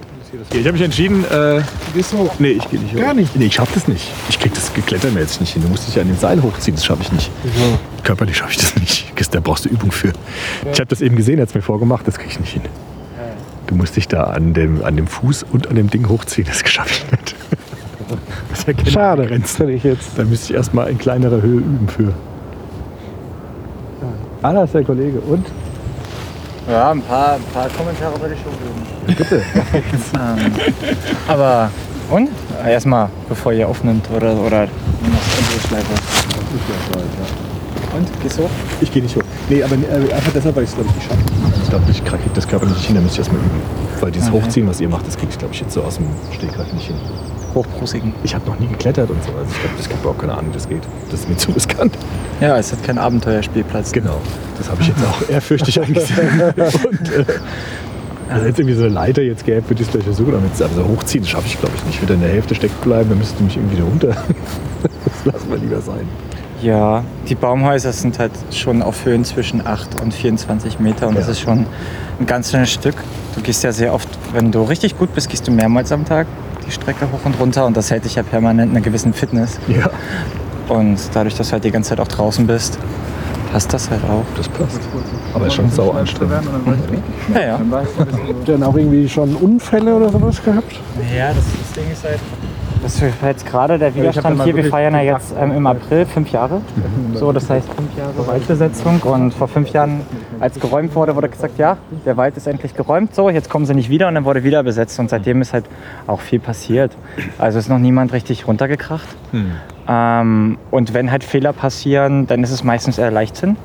Ich habe mich entschieden, äh, Gehst du hoch? nee, ich gehe nicht hoch. Gar nicht? Nee, ich schaffe das nicht. Ich krieg das jetzt nicht hin. Du musst dich ja an dem Seil hochziehen, das schaffe ich nicht. Körperlich schaffe ich das nicht. Da brauchst du Übung für. Ich habe das eben gesehen, er hat es mir vorgemacht, das krieg ich nicht hin. Du musst dich da an dem, an dem Fuß und an dem Ding hochziehen, das schaffe ich nicht. Das erkenne ich Schade, ich jetzt. Da müsste ich erstmal in kleinerer Höhe üben für. Ah, da ist der Kollege. Und? Ja, ein paar, ein paar Kommentare würde ich schon geben. bitte. ähm, aber, und? Erstmal, bevor ihr aufnimmt oder, oder unsere Schleife. Und? Gehst du hoch? Ich gehe nicht hoch. Nee, aber äh, einfach deshalb, weil ich es glaube ich nicht schaffe. Ich glaube, ich kriege das Körper nicht hin, da müsste ich erstmal üben. Weil dieses Okay. Hochziehen, was ihr macht, das kriege ich glaube ich jetzt so aus dem Stegreif nicht hin. Hochprusigen. Ich habe noch nie geklettert und so. Also ich glaube, das gibt auch keine Ahnung, wie das geht. Das ist mir zu riskant. Ja, es hat keinen Abenteuerspielplatz. Genau. Das habe ich jetzt auch ehrfürchtig angesehen. Und, äh, also jetzt irgendwie so eine Leiter jetzt gäbe, würde ich es gleich versuchen. Aber jetzt, also hochziehen, das schaffe ich glaube ich nicht. Ich würde in der Hälfte stecken bleiben, dann müsste mich irgendwie da runter. das lassen wir lieber sein. Ja, die Baumhäuser sind halt schon auf Höhen zwischen 8 und 24 Meter und das Ja. ist schon ein ganz schönes Stück. Du gehst ja sehr oft, wenn du richtig gut bist, gehst du mehrmals am Tag die Strecke hoch und runter und das hält dich ja permanent in einer gewissen Fitness. Ja, Und dadurch, dass du halt die ganze Zeit auch draußen bist, passt das halt auch. das passt. Aber ist schon sau anstrengend. Ja, ja. Dann auch irgendwie schon Unfälle oder sowas gehabt? Ja, das, das Ding ist halt. Das ist jetzt gerade der Widerstand hier. Wir feiern ja jetzt ähm, im April fünf Jahre. So, das heißt fünf Jahre Waldbesetzung. Und vor fünf Jahren, als geräumt wurde, wurde gesagt, ja, der Wald ist endlich geräumt. So, jetzt kommen sie nicht wieder und dann wurde wieder besetzt. Und seitdem ist halt auch viel passiert. Also ist noch niemand richtig runtergekracht. Ähm, und wenn halt Fehler passieren, dann ist es meistens eher Leichtsinn.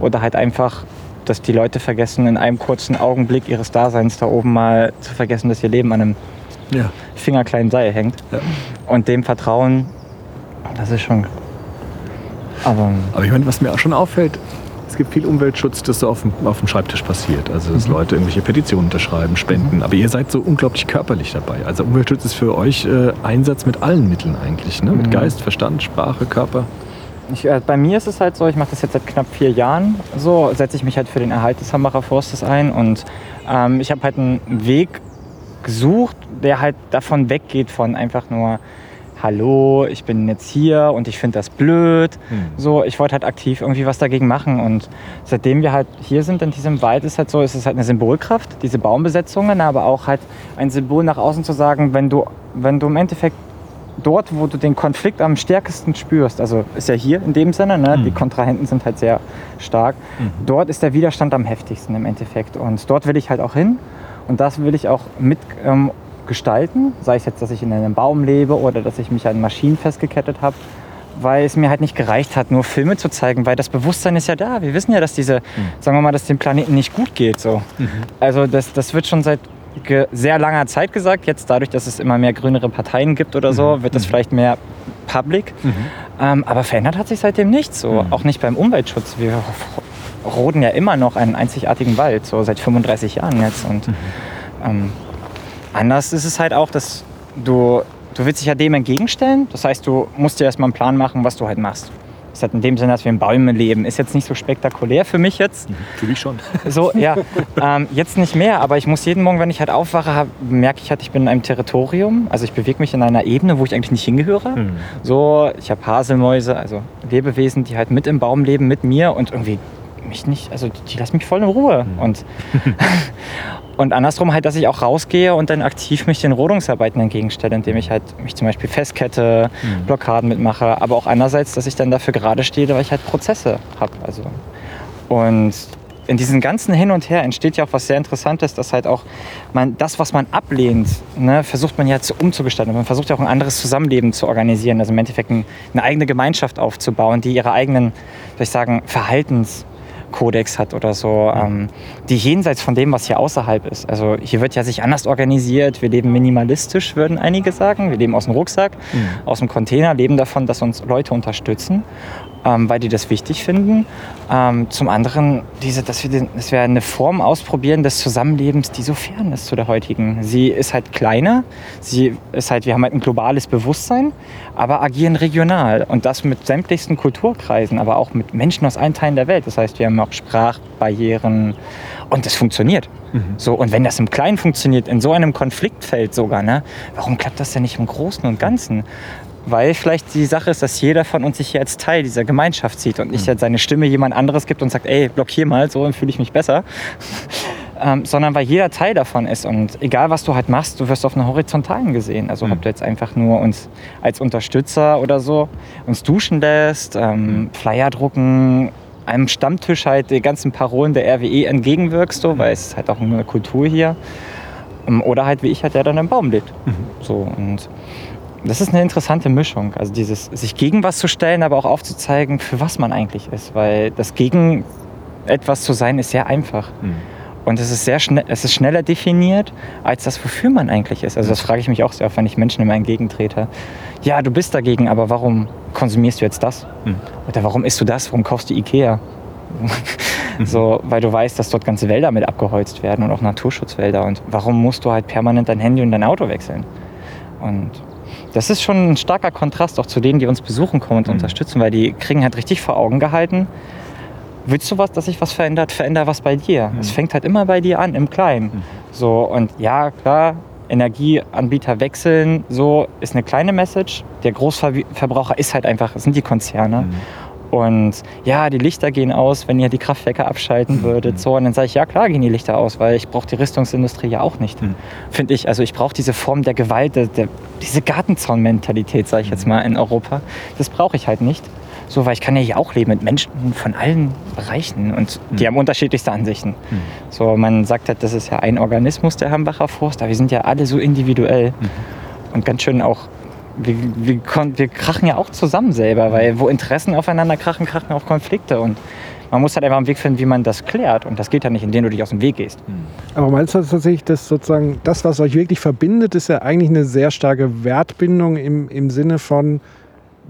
Oder halt einfach, dass die Leute vergessen, in einem kurzen Augenblick ihres Daseins da oben mal zu vergessen, dass ihr Leben an einem Ja. fingerkleinen Seil hängt. Und dem Vertrauen, das ist schon. Aber Aber ich meine, was mir auch schon auffällt, es gibt viel Umweltschutz, das so auf dem, auf dem Schreibtisch passiert. Also, dass Leute irgendwelche Petitionen unterschreiben, spenden. Aber ihr seid so unglaublich körperlich dabei. Also, Umweltschutz ist für euch äh, Einsatz mit allen Mitteln eigentlich. Ne? Mit Geist, Verstand, Sprache, Körper. ich, äh, bei mir ist es halt so, ich mache das jetzt seit knapp vier Jahren. So setze ich mich halt für den Erhalt des Hambacher Forstes ein. Und ähm, ich habe halt einen Weg gesucht, der halt davon weggeht von einfach nur. Hallo, ich bin jetzt hier und ich finde das blöd. So, ich wollte halt aktiv irgendwie was dagegen machen. Und seitdem wir halt hier sind in diesem Wald, ist halt so, ist es halt eine Symbolkraft, diese Baumbesetzungen, aber auch halt ein Symbol nach außen zu sagen, wenn du, wenn du im Endeffekt dort, wo du den Konflikt am stärksten spürst, also ist ja hier in dem Sinne, ne, die Kontrahenten sind halt sehr stark, dort ist der Widerstand am heftigsten im Endeffekt. Und dort will ich halt auch hin und das will ich auch mit ähm, gestalten, sei es jetzt, dass ich in einem Baum lebe oder dass ich mich an Maschinen festgekettet habe, weil es mir halt nicht gereicht hat, nur Filme zu zeigen, weil das Bewusstsein ist ja da. Wir wissen ja, dass diese, sagen wir mal, dass dem Planeten nicht gut geht. So. Also das, das wird schon seit sehr langer Zeit gesagt. Jetzt dadurch, dass es immer mehr grünere Parteien gibt oder so, wird das vielleicht mehr public. Ähm, aber verändert hat sich seitdem nichts. So. Auch nicht beim Umweltschutz. Wir roden ja immer noch einen einzigartigen Wald, so seit 35 Jahren jetzt. Und ähm, anders ist es halt auch, dass du du willst dich ja dem entgegenstellen. Das heißt, du musst dir erstmal einen Plan machen, was du halt machst. Ist halt in dem Sinne, dass wir in Bäumen leben. Ist jetzt nicht so spektakulär für mich jetzt. Für mich schon. So, ja. ähm, jetzt nicht mehr, aber ich muss jeden Morgen, wenn ich halt aufwache, merke ich halt, ich bin in einem Territorium. Also ich bewege mich in einer Ebene, wo ich eigentlich nicht hingehöre. So, ich habe Haselmäuse, also Lebewesen, die halt mit im Baum leben, mit mir und irgendwie mich nicht, also die lassen mich voll in Ruhe. Und, und andersrum halt, dass ich auch rausgehe und dann aktiv mich den Rodungsarbeiten entgegenstelle, indem ich halt mich zum Beispiel festkette, Blockaden mitmache, aber auch andererseits, dass ich dann dafür gerade stehe, weil ich halt Prozesse habe. Also. Und in diesem ganzen Hin und Her entsteht ja auch was sehr Interessantes, dass halt auch man das, was man ablehnt, ne, versucht man ja zu, umzugestalten. Man versucht ja auch ein anderes Zusammenleben zu organisieren, also im Endeffekt ein, eine eigene Gemeinschaft aufzubauen, die ihre eigenen, soll ich sagen, Verhaltenskodex hat oder so, ähm, die jenseits von dem, was hier außerhalb ist. Also hier wird ja sich anders organisiert, wir leben minimalistisch, würden einige sagen. Wir leben aus dem Rucksack, aus dem Container, leben davon, dass uns Leute unterstützen ähm, weil die das wichtig finden. Ähm, zum anderen, diese, dass, wir den, dass wir eine Form ausprobieren des Zusammenlebens, die so fern ist zu der heutigen. Sie ist halt kleiner, sie ist halt, wir haben halt ein globales Bewusstsein, aber agieren regional und das mit sämtlichsten Kulturkreisen, aber auch mit Menschen aus allen Teilen der Welt. Das heißt, wir haben auch Sprachbarrieren und das funktioniert. So, und wenn das im Kleinen funktioniert, in so einem Konfliktfeld sogar, ne, warum klappt das denn nicht im Großen und Ganzen? Weil vielleicht die Sache ist, dass jeder von uns sich hier als Teil dieser Gemeinschaft sieht und nicht jetzt seine Stimme jemand anderes gibt und sagt, ey, blockier mal, so dann fühle ich mich besser. ähm, sondern weil jeder Teil davon ist. Und egal, was du halt machst, du wirst auf einer Horizontalen gesehen. Also ob du jetzt einfach nur uns als Unterstützer oder so uns duschen lässt, ähm, Flyer drucken, einem Stammtisch halt die ganzen Parolen der RWE entgegenwirkst, so, weil es ist halt auch eine Kultur hier. Ähm, Oder halt wie ich halt, der dann im Baum lebt. So, und das ist eine interessante Mischung. Also dieses sich gegen was zu stellen, aber auch aufzuzeigen, für was man eigentlich ist. Weil das gegen etwas zu sein ist sehr einfach. Und es ist sehr schnell, es ist schneller definiert, als das, wofür man eigentlich ist. Also das frage ich mich auch sehr oft, wenn ich Menschen immer entgegentrete. Ja, du bist dagegen, aber warum konsumierst du jetzt das? Oder warum isst du das? Warum kaufst du Ikea? So, weil du weißt, dass dort ganze Wälder mit abgeholzt werden und auch Naturschutzwälder. Und warum musst du halt permanent dein Handy und dein Auto wechseln? Und das ist schon ein starker Kontrast auch zu denen, die uns besuchen kommen und unterstützen, weil die kriegen halt richtig vor Augen gehalten, willst du was, dass sich was verändert, veränder was bei dir. Es fängt halt immer bei dir an, im Kleinen. So, und ja, klar, Energieanbieter wechseln, so ist eine kleine Message. Der Großverbraucher ist halt einfach, es sind die Konzerne. Und ja, die Lichter gehen aus, wenn ihr die Kraftwerke abschalten würdet. So, und dann sage ich, ja klar gehen die Lichter aus, weil ich brauche die Rüstungsindustrie ja auch nicht. Finde ich. Also ich brauche diese Form der Gewalt, der, der, diese Gartenzaun-Mentalität, sage ich jetzt mal, in Europa. Das brauche ich halt nicht. So, weil ich kann ja hier auch leben mit Menschen von allen Bereichen und die haben unterschiedlichste Ansichten. So, man sagt halt, das ist ja ein Organismus, der Hambacher Forst, aber wir sind ja alle so individuell und ganz schön auch wir, wir, wir krachen ja auch zusammen selber, weil wo Interessen aufeinander krachen, krachen auch Konflikte. Und man muss halt einfach einen Weg finden, wie man das klärt. Und das geht ja nicht, indem du dich aus dem Weg gehst. Aber meinst du tatsächlich, dass sozusagen das, was euch wirklich verbindet, ist ja eigentlich eine sehr starke Wertbindung im, im Sinne von,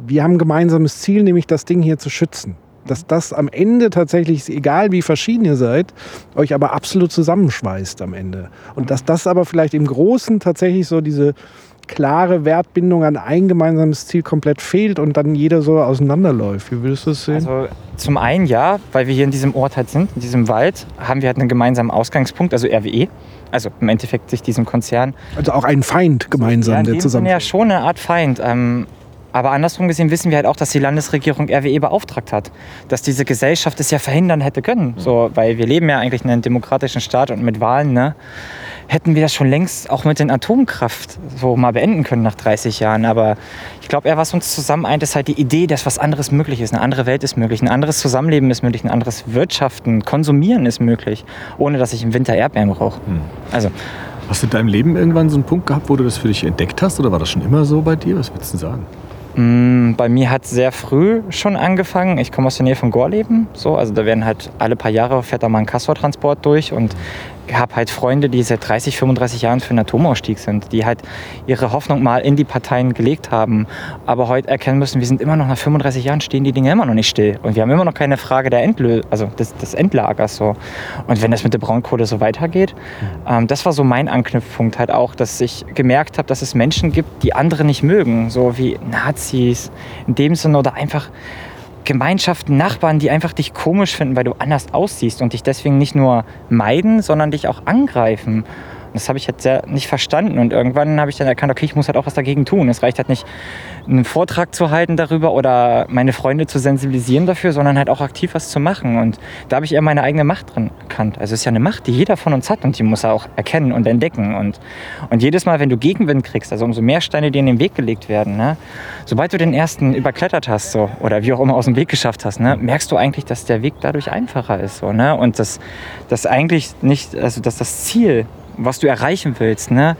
wir haben ein gemeinsames Ziel, nämlich das Ding hier zu schützen. Dass das am Ende tatsächlich, egal wie verschieden ihr seid, euch aber absolut zusammenschweißt am Ende. Und dass das aber vielleicht im Großen tatsächlich so diese klare Wertbindung an ein gemeinsames Ziel komplett fehlt und dann jeder so auseinanderläuft. Wie würdest du das sehen? Also zum einen ja, weil wir hier in diesem Ort halt sind, in diesem Wald, haben wir halt einen gemeinsamen Ausgangspunkt, also RWE. Also im Endeffekt sich diesem Konzern Also auch einen Feind gemeinsam, ja, der zusammen. Ja schon eine Art Feind. Ähm, aber andersrum gesehen wissen wir halt auch, dass die Landesregierung RWE beauftragt hat, dass diese Gesellschaft es ja verhindern hätte können. So, weil wir leben ja eigentlich in einem demokratischen Staat und mit Wahlen, ne, hätten wir das schon längst auch mit den Atomkraft so mal beenden können nach 30 Jahren. Aber ich glaube, eher was uns zusammen eint, ist halt die Idee, dass was anderes möglich ist. Eine andere Welt ist möglich, ein anderes Zusammenleben ist möglich, ein anderes Wirtschaften, Konsumieren ist möglich, ohne dass ich im Winter Erdbeeren brauche. Also Hast du in deinem Leben irgendwann so einen Punkt gehabt, wo du das für dich entdeckt hast? Oder war das schon immer so bei dir? Was würdest du sagen? Mm, Bei mir hat sehr früh schon angefangen. Ich komme aus der Nähe von Gorleben. So, also da werden halt alle paar Jahre fährt da mal ein Castor-Transport durch und habe halt Freunde, die seit 30, 35 Jahren für einen Atomausstieg sind, die halt ihre Hoffnung mal in die Parteien gelegt haben, aber heute erkennen müssen, wir sind immer noch nach 35 Jahren stehen die Dinge immer noch nicht still und wir haben immer noch keine Frage der Endlö also des, des Endlagers so. Und wenn das mit der Braunkohle so weitergeht, ähm, das war so mein Anknüpfpunkt halt auch, dass ich gemerkt habe, dass es Menschen gibt, die andere nicht mögen, so wie Nazis in dem Sinne oder einfach Gemeinschaften, Nachbarn, die einfach dich komisch finden, weil du anders aussiehst und dich deswegen nicht nur meiden, sondern dich auch angreifen. Das habe ich jetzt sehr nicht verstanden. Und irgendwann habe ich dann erkannt, okay, ich muss halt auch was dagegen tun. Es reicht halt nicht, einen Vortrag zu halten darüber oder meine Freunde zu sensibilisieren dafür, sondern halt auch aktiv was zu machen. Und da habe ich eher meine eigene Macht drin erkannt. Also es ist ja eine Macht, die jeder von uns hat und die muss er auch erkennen und entdecken. Und, und jedes Mal, wenn du Gegenwind kriegst, also umso mehr Steine dir in den Weg gelegt werden, ne, sobald du den ersten überklettert hast so, oder wie auch immer aus dem Weg geschafft hast, ne, merkst du eigentlich, dass der Weg dadurch einfacher ist. So, ne? Und dass, dass eigentlich nicht, also dass das Ziel was du erreichen willst, ne?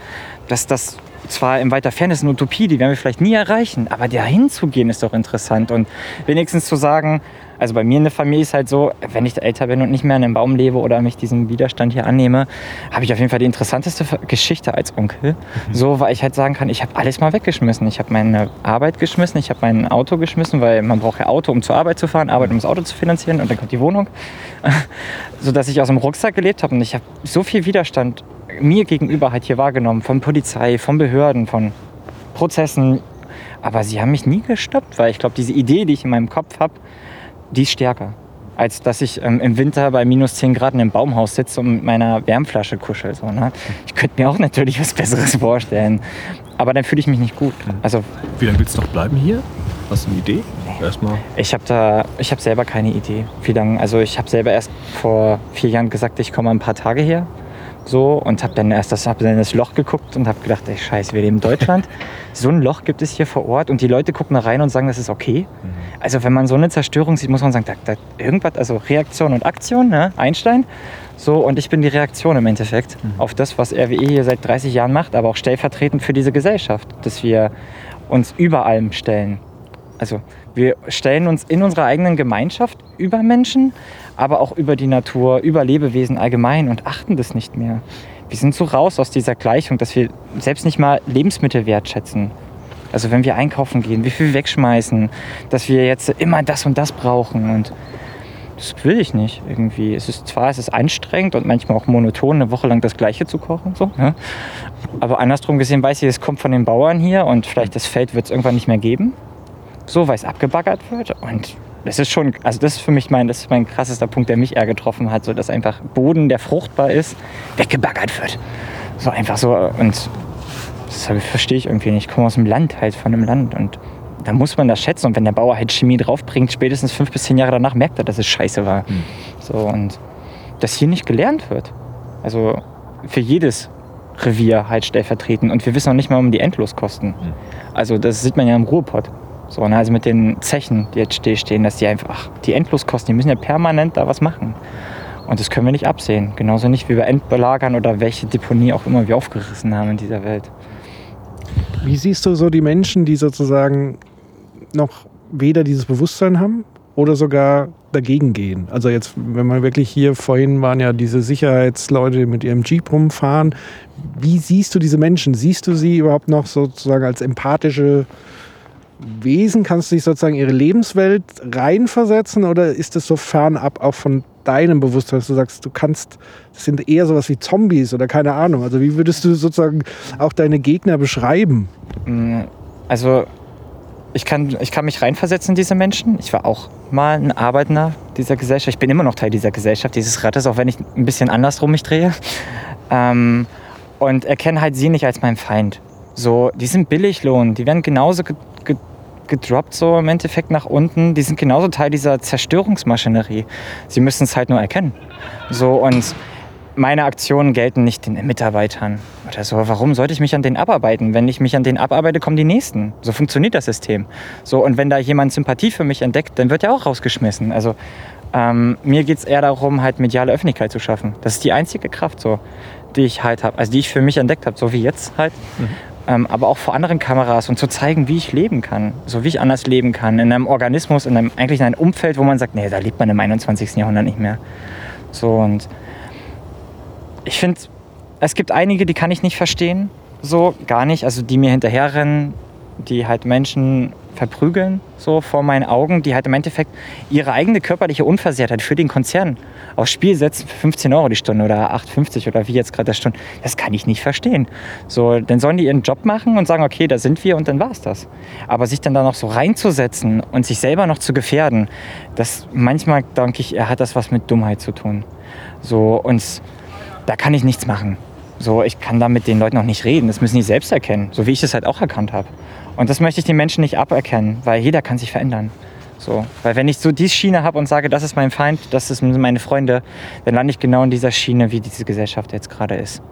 dass das zwar in weiter Ferne ist eine Utopie, die werden wir vielleicht nie erreichen, aber dahin zu gehen ist doch interessant und wenigstens zu sagen, also bei mir in der Familie ist halt so, wenn ich älter bin und nicht mehr an einem Baum lebe oder mich diesem Widerstand hier annehme, habe ich auf jeden Fall die interessanteste Geschichte als Onkel. Mhm. So, weil ich halt sagen kann, ich habe alles mal weggeschmissen. Ich habe meine Arbeit geschmissen, ich habe mein Auto geschmissen, weil man braucht ja Auto, um zur Arbeit zu fahren, Arbeit, um das Auto zu finanzieren und dann kommt die Wohnung. so dass ich aus dem Rucksack gelebt habe und ich habe so viel Widerstand mir gegenüber halt hier wahrgenommen, von Polizei, von Behörden, von Prozessen. Aber sie haben mich nie gestoppt, weil ich glaube, diese Idee, die ich in meinem Kopf habe, die ist stärker. Als dass ich ähm, im Winter bei minus 10 Grad in einem Baumhaus sitze und mit meiner Wärmflasche kuschel. So, ne? Ich könnte mir auch natürlich was Besseres vorstellen. Aber dann fühle ich mich nicht gut. Also, Wie lange willst du noch bleiben hier? Hast du eine Idee? Erstmal. Ich habe da, ich habe selber keine Idee. Wie lange? Also ich habe selber erst vor vier Jahren gesagt, ich komme ein paar Tage her so und habe dann erst das, hab dann das Loch geguckt und habe gedacht, ey, scheiße, wir leben in Deutschland. so ein Loch gibt es hier vor Ort und die Leute gucken da rein und sagen, das ist okay. Mhm. Also wenn man so eine Zerstörung sieht, muss man sagen, da, da irgendwas, also Reaktion und Aktion, ne? Einstein. So, und ich bin die Reaktion im Endeffekt mhm. auf das, was RWE hier seit 30 Jahren macht, aber auch stellvertretend für diese Gesellschaft, dass wir uns über allem stellen. Also wir stellen uns in unserer eigenen Gemeinschaft über Menschen, aber auch über die Natur, über Lebewesen allgemein und achten das nicht mehr. Wir sind so raus aus dieser Gleichung, dass wir selbst nicht mal Lebensmittel wertschätzen. Also wenn wir einkaufen gehen, wie viel wegschmeißen, dass wir jetzt immer das und das brauchen und das will ich nicht irgendwie. Es ist zwar es ist anstrengend und manchmal auch monoton, eine Woche lang das Gleiche zu kochen, so. Ja. Aber andersrum gesehen weiß ich, es kommt von den Bauern hier und vielleicht das Feld wird es irgendwann nicht mehr geben so, weil es abgebaggert wird. Und das ist schon, also das ist für mich mein, das ist mein krassester Punkt, der mich eher getroffen hat, so dass einfach Boden, der fruchtbar ist, weggebaggert wird. So einfach so. Und das verstehe ich irgendwie nicht. Ich komme aus dem Land halt, von einem Land. Und da muss man das schätzen. Und wenn der Bauer halt Chemie draufbringt, spätestens fünf bis zehn Jahre danach merkt er, dass es scheiße war. Mhm. So, und dass hier nicht gelernt wird. Also für jedes Revier halt stellvertretend. Und wir wissen auch nicht mal um die Endloskosten. Mhm. Also das sieht man ja im Ruhrpott. So, ne, also mit den Zechen, die jetzt stehen, dass die einfach, die Endloskosten, die müssen ja permanent da was machen. Und das können wir nicht absehen. Genauso nicht wie wir Endbelagern oder welche Deponie auch immer wir aufgerissen haben in dieser Welt. Wie siehst du so die Menschen, die sozusagen noch weder dieses Bewusstsein haben oder sogar dagegen gehen? Also jetzt, wenn man wirklich hier vorhin waren ja diese Sicherheitsleute mit ihrem Jeep rumfahren. Wie siehst du diese Menschen? Siehst du sie überhaupt noch sozusagen als empathische Wesen? Kannst du dich sozusagen ihre Lebenswelt reinversetzen oder ist es so fernab auch von deinem Bewusstsein, dass du sagst, du kannst, das sind eher sowas wie Zombies oder keine Ahnung. Also wie würdest du sozusagen auch deine Gegner beschreiben? Mm, also ich kann, ich kann mich reinversetzen in diese Menschen. Ich war auch mal ein Arbeitender dieser Gesellschaft. Ich bin immer noch Teil dieser Gesellschaft, dieses Rattes, auch wenn ich ein bisschen andersrum mich drehe. Ähm, und erkenne halt sie nicht als meinen Feind. So, die sind Billiglohn, die werden genauso gedroppt, so im Endeffekt nach unten. Die sind genauso Teil dieser Zerstörungsmaschinerie. Sie müssen es halt nur erkennen. So und meine Aktionen gelten nicht den Mitarbeitern oder so. Warum sollte ich mich an denen abarbeiten? Wenn ich mich an denen abarbeite, kommen die nächsten. So funktioniert das System. So und wenn da jemand Sympathie für mich entdeckt, dann wird er auch rausgeschmissen. Also ähm, mir geht es eher darum, halt mediale Öffentlichkeit zu schaffen. Das ist die einzige Kraft, so, die ich halt habe, also die ich für mich entdeckt habe, so wie jetzt halt. Mhm ähm, aber auch vor anderen Kameras und zu zeigen, wie ich leben kann, so wie ich anders leben kann, in einem Organismus, in einem, eigentlich in einem Umfeld, wo man sagt, nee, da lebt man im 21. Jahrhundert nicht mehr. So und ich finde, es gibt einige, die kann ich nicht verstehen. So, gar nicht. Also die mir hinterherrennen, die halt Menschen verprügeln, so vor meinen Augen, die halt im Endeffekt ihre eigene körperliche Unversehrtheit für den Konzern aufs Spiel setzen für 15 Euro die Stunde oder 8,50 oder wie jetzt gerade der Stunde. Das kann ich nicht verstehen. So, dann sollen die ihren Job machen und sagen, okay, da sind wir und dann war's das. Aber sich dann da noch so reinzusetzen und sich selber noch zu gefährden, das manchmal denke ich, hat das was mit Dummheit zu tun. So, und da kann ich nichts machen. So, ich kann da mit den Leuten auch nicht reden. Das müssen die selbst erkennen, so wie ich es halt auch erkannt habe. Und das möchte ich den Menschen nicht aberkennen, weil jeder kann sich verändern. So, weil wenn ich so die Schiene habe und sage, das ist mein Feind, das sind meine Freunde, dann lande ich genau in dieser Schiene, wie diese Gesellschaft jetzt gerade ist.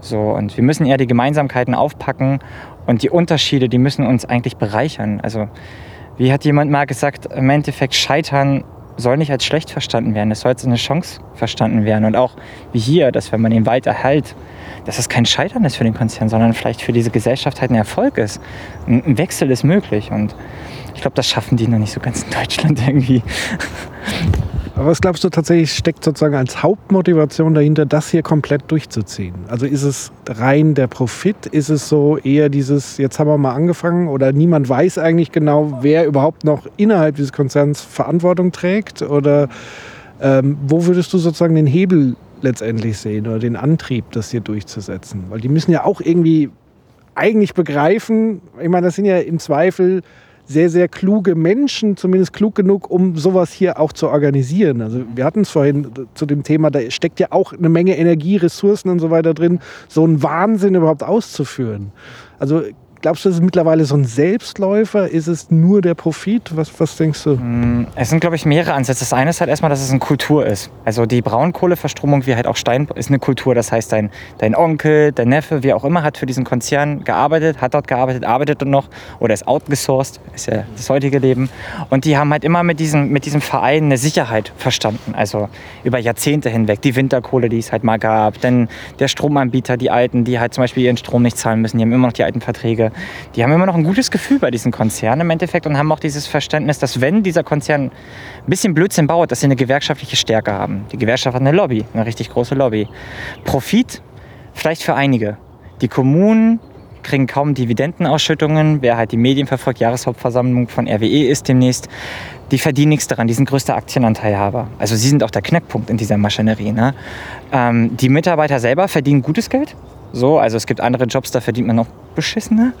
So, und wir müssen eher die Gemeinsamkeiten aufpacken und die Unterschiede, die müssen uns eigentlich bereichern. Also, wie hat jemand mal gesagt, im Endeffekt Scheitern soll nicht als schlecht verstanden werden, es soll als eine Chance verstanden werden. Und auch wie hier, dass wenn man den Wald erhält, dass es kein Scheitern ist für den Konzern, sondern vielleicht für diese Gesellschaft halt ein Erfolg ist. Ein Wechsel ist möglich und ich glaube, das schaffen die noch nicht so ganz in Deutschland irgendwie. Aber was glaubst du tatsächlich steckt sozusagen als Hauptmotivation dahinter, das hier komplett durchzuziehen? Also ist es rein der Profit? Ist es so eher dieses, jetzt haben wir mal angefangen oder niemand weiß eigentlich genau, wer überhaupt noch innerhalb dieses Konzerns Verantwortung trägt? Oder ähm, wo würdest du sozusagen den Hebel letztendlich sehen oder den Antrieb, das hier durchzusetzen? Weil die müssen ja auch irgendwie eigentlich begreifen, ich meine, das sind ja im Zweifel sehr, sehr kluge Menschen, zumindest klug genug, um sowas hier auch zu organisieren. Also wir hatten es vorhin zu dem Thema, da steckt ja auch eine Menge Energie, Ressourcen und so weiter drin, so einen Wahnsinn überhaupt auszuführen. Also Glaubst du, das ist mittlerweile so ein Selbstläufer? Ist es nur der Profit? Was, was denkst du? Mm, Es sind, glaube ich, mehrere Ansätze. Das eine ist halt erstmal, dass es eine Kultur ist. Also die Braunkohleverstromung, wie halt auch Stein, ist eine Kultur. Das heißt, dein, dein Onkel, dein Neffe, wie auch immer, hat für diesen Konzern gearbeitet, hat dort gearbeitet, arbeitet dort noch oder ist outgesourced, ist ja das heutige Leben. Und die haben halt immer mit diesem, mit diesem Verein eine Sicherheit verstanden. Also über Jahrzehnte hinweg. Die Winterkohle, die es halt mal gab. Dann der Stromanbieter, die Alten, die halt zum Beispiel ihren Strom nicht zahlen müssen. Die haben immer noch die alten Verträge die haben immer noch ein gutes Gefühl bei diesen Konzernen im Endeffekt und haben auch dieses Verständnis, dass wenn dieser Konzern ein bisschen Blödsinn baut, dass sie eine gewerkschaftliche Stärke haben. Die Gewerkschaft hat eine Lobby, eine richtig große Lobby. Profit vielleicht für einige. Die Kommunen kriegen kaum Dividendenausschüttungen. Wer halt die Medien verfolgt, Jahreshauptversammlung von RWE ist demnächst. Die verdienen nichts daran, die sind größter Aktienanteilhaber. Also sie sind auch der Knackpunkt in dieser Maschinerie. Ne? Ähm, die Mitarbeiter selber verdienen gutes Geld. So, also es gibt andere Jobs, da verdient man noch beschissener.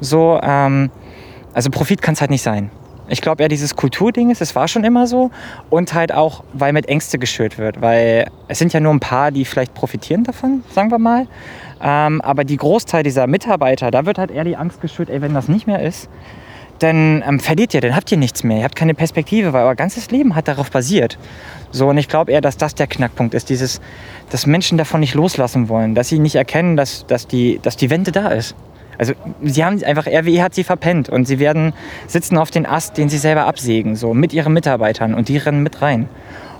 So, ähm, also Profit kann es halt nicht sein. Ich glaube eher dieses Kulturding ist, es war schon immer so. Und halt auch, weil mit Ängste geschürt wird. Weil es sind ja nur ein paar, die vielleicht profitieren davon, sagen wir mal. Ähm, aber die Großteil dieser Mitarbeiter, da wird halt eher die Angst geschürt, ey, wenn das nicht mehr ist, dann ähm, verliert ihr, dann habt ihr nichts mehr. Ihr habt keine Perspektive, weil euer ganzes Leben hat darauf basiert. So, und ich glaube eher, dass das der Knackpunkt ist, dieses, dass Menschen davon nicht loslassen wollen, dass sie nicht erkennen, dass, dass, die, dass die Wende da ist. Also sie haben einfach, RWE hat sie verpennt und sie werden sitzen auf den Ast, den sie selber absägen, so mit ihren Mitarbeitern und die rennen mit rein.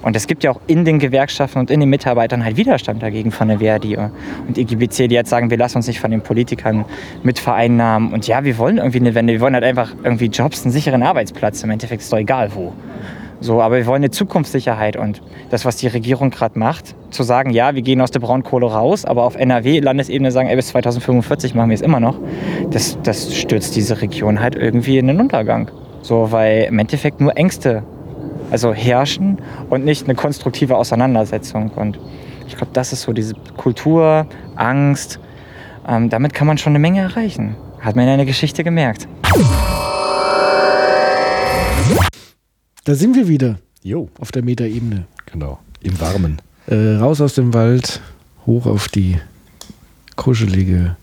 Und es gibt ja auch in den Gewerkschaften und in den Mitarbeitern halt Widerstand dagegen von der Verdi und IGBC, die jetzt sagen, wir lassen uns nicht von den Politikern mit vereinnahmen. Und ja, wir wollen irgendwie eine Wende, wir wollen halt einfach irgendwie Jobs, einen sicheren Arbeitsplatz. Im Endeffekt ist doch egal wo. So, aber wir wollen eine Zukunftssicherheit und das, was die Regierung gerade macht, zu sagen, ja, wir gehen aus der Braunkohle raus, aber auf NRW-Landesebene sagen, ey, bis 2045 machen wir es immer noch, das, das stürzt diese Region halt irgendwie in den Untergang. So, weil im Endeffekt nur Ängste also herrschen und nicht eine konstruktive Auseinandersetzung. Und ich glaube, das ist so diese Kultur, Angst. Ähm, damit kann man schon eine Menge erreichen. Hat man in der Geschichte gemerkt. Da sind wir wieder Jo, auf der Metaebene. genau. Im Warmen. Äh, raus aus dem Wald, hoch auf die kuschelige,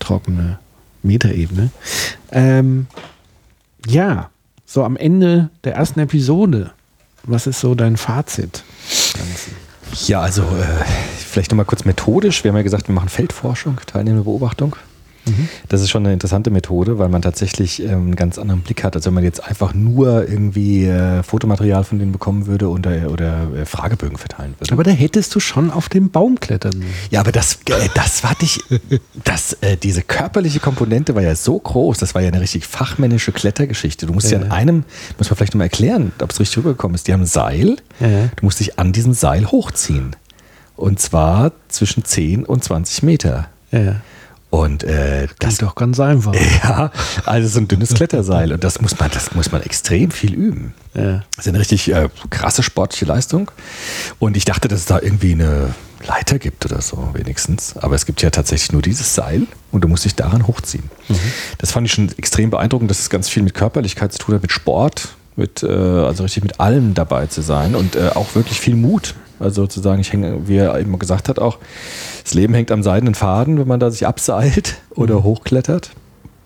trockene Metaebene. Ähm, ja, so am Ende der ersten Episode, was ist so dein Fazit? Ja, also äh, vielleicht nochmal kurz methodisch. Wir haben ja gesagt, wir machen Feldforschung, teilnehmende Beobachtung. Das ist schon eine interessante Methode, weil man tatsächlich ähm, einen ganz anderen Blick hat, als wenn man jetzt einfach nur irgendwie äh, Fotomaterial von denen bekommen würde oder, oder äh, Fragebögen verteilen würde. Aber da hättest du schon auf dem Baum klettern. Ja, aber das, äh, das war dich, das, diese körperliche Komponente war ja so groß, das war ja eine richtig fachmännische Klettergeschichte. Du musst ja, Ja. an einem, muss man vielleicht nochmal erklären, ob es richtig rübergekommen ist. Die haben ein Seil, Ja. du musst dich an diesem Seil hochziehen. Und zwar zwischen 10 und 20 Meter. Ja. Und äh, Das ist doch ganz einfach. ja, also so ein dünnes Kletterseil. Und das muss man, das muss man extrem viel üben. Ja. Das ist eine richtig äh, krasse sportliche Leistung. Und ich dachte, dass es da irgendwie eine Leiter gibt oder so, wenigstens. Aber es gibt ja tatsächlich nur dieses Seil und du musst dich daran hochziehen. Das fand ich schon extrem beeindruckend, dass es ganz viel mit Körperlichkeit zu tun hat, mit Sport, mit, äh, also richtig mit allem dabei zu sein und äh, auch wirklich viel Mut. Also sozusagen, ich hänge, wie er eben gesagt hat, auch das Leben hängt am seidenen Faden, wenn man da sich abseilt oder hochklettert.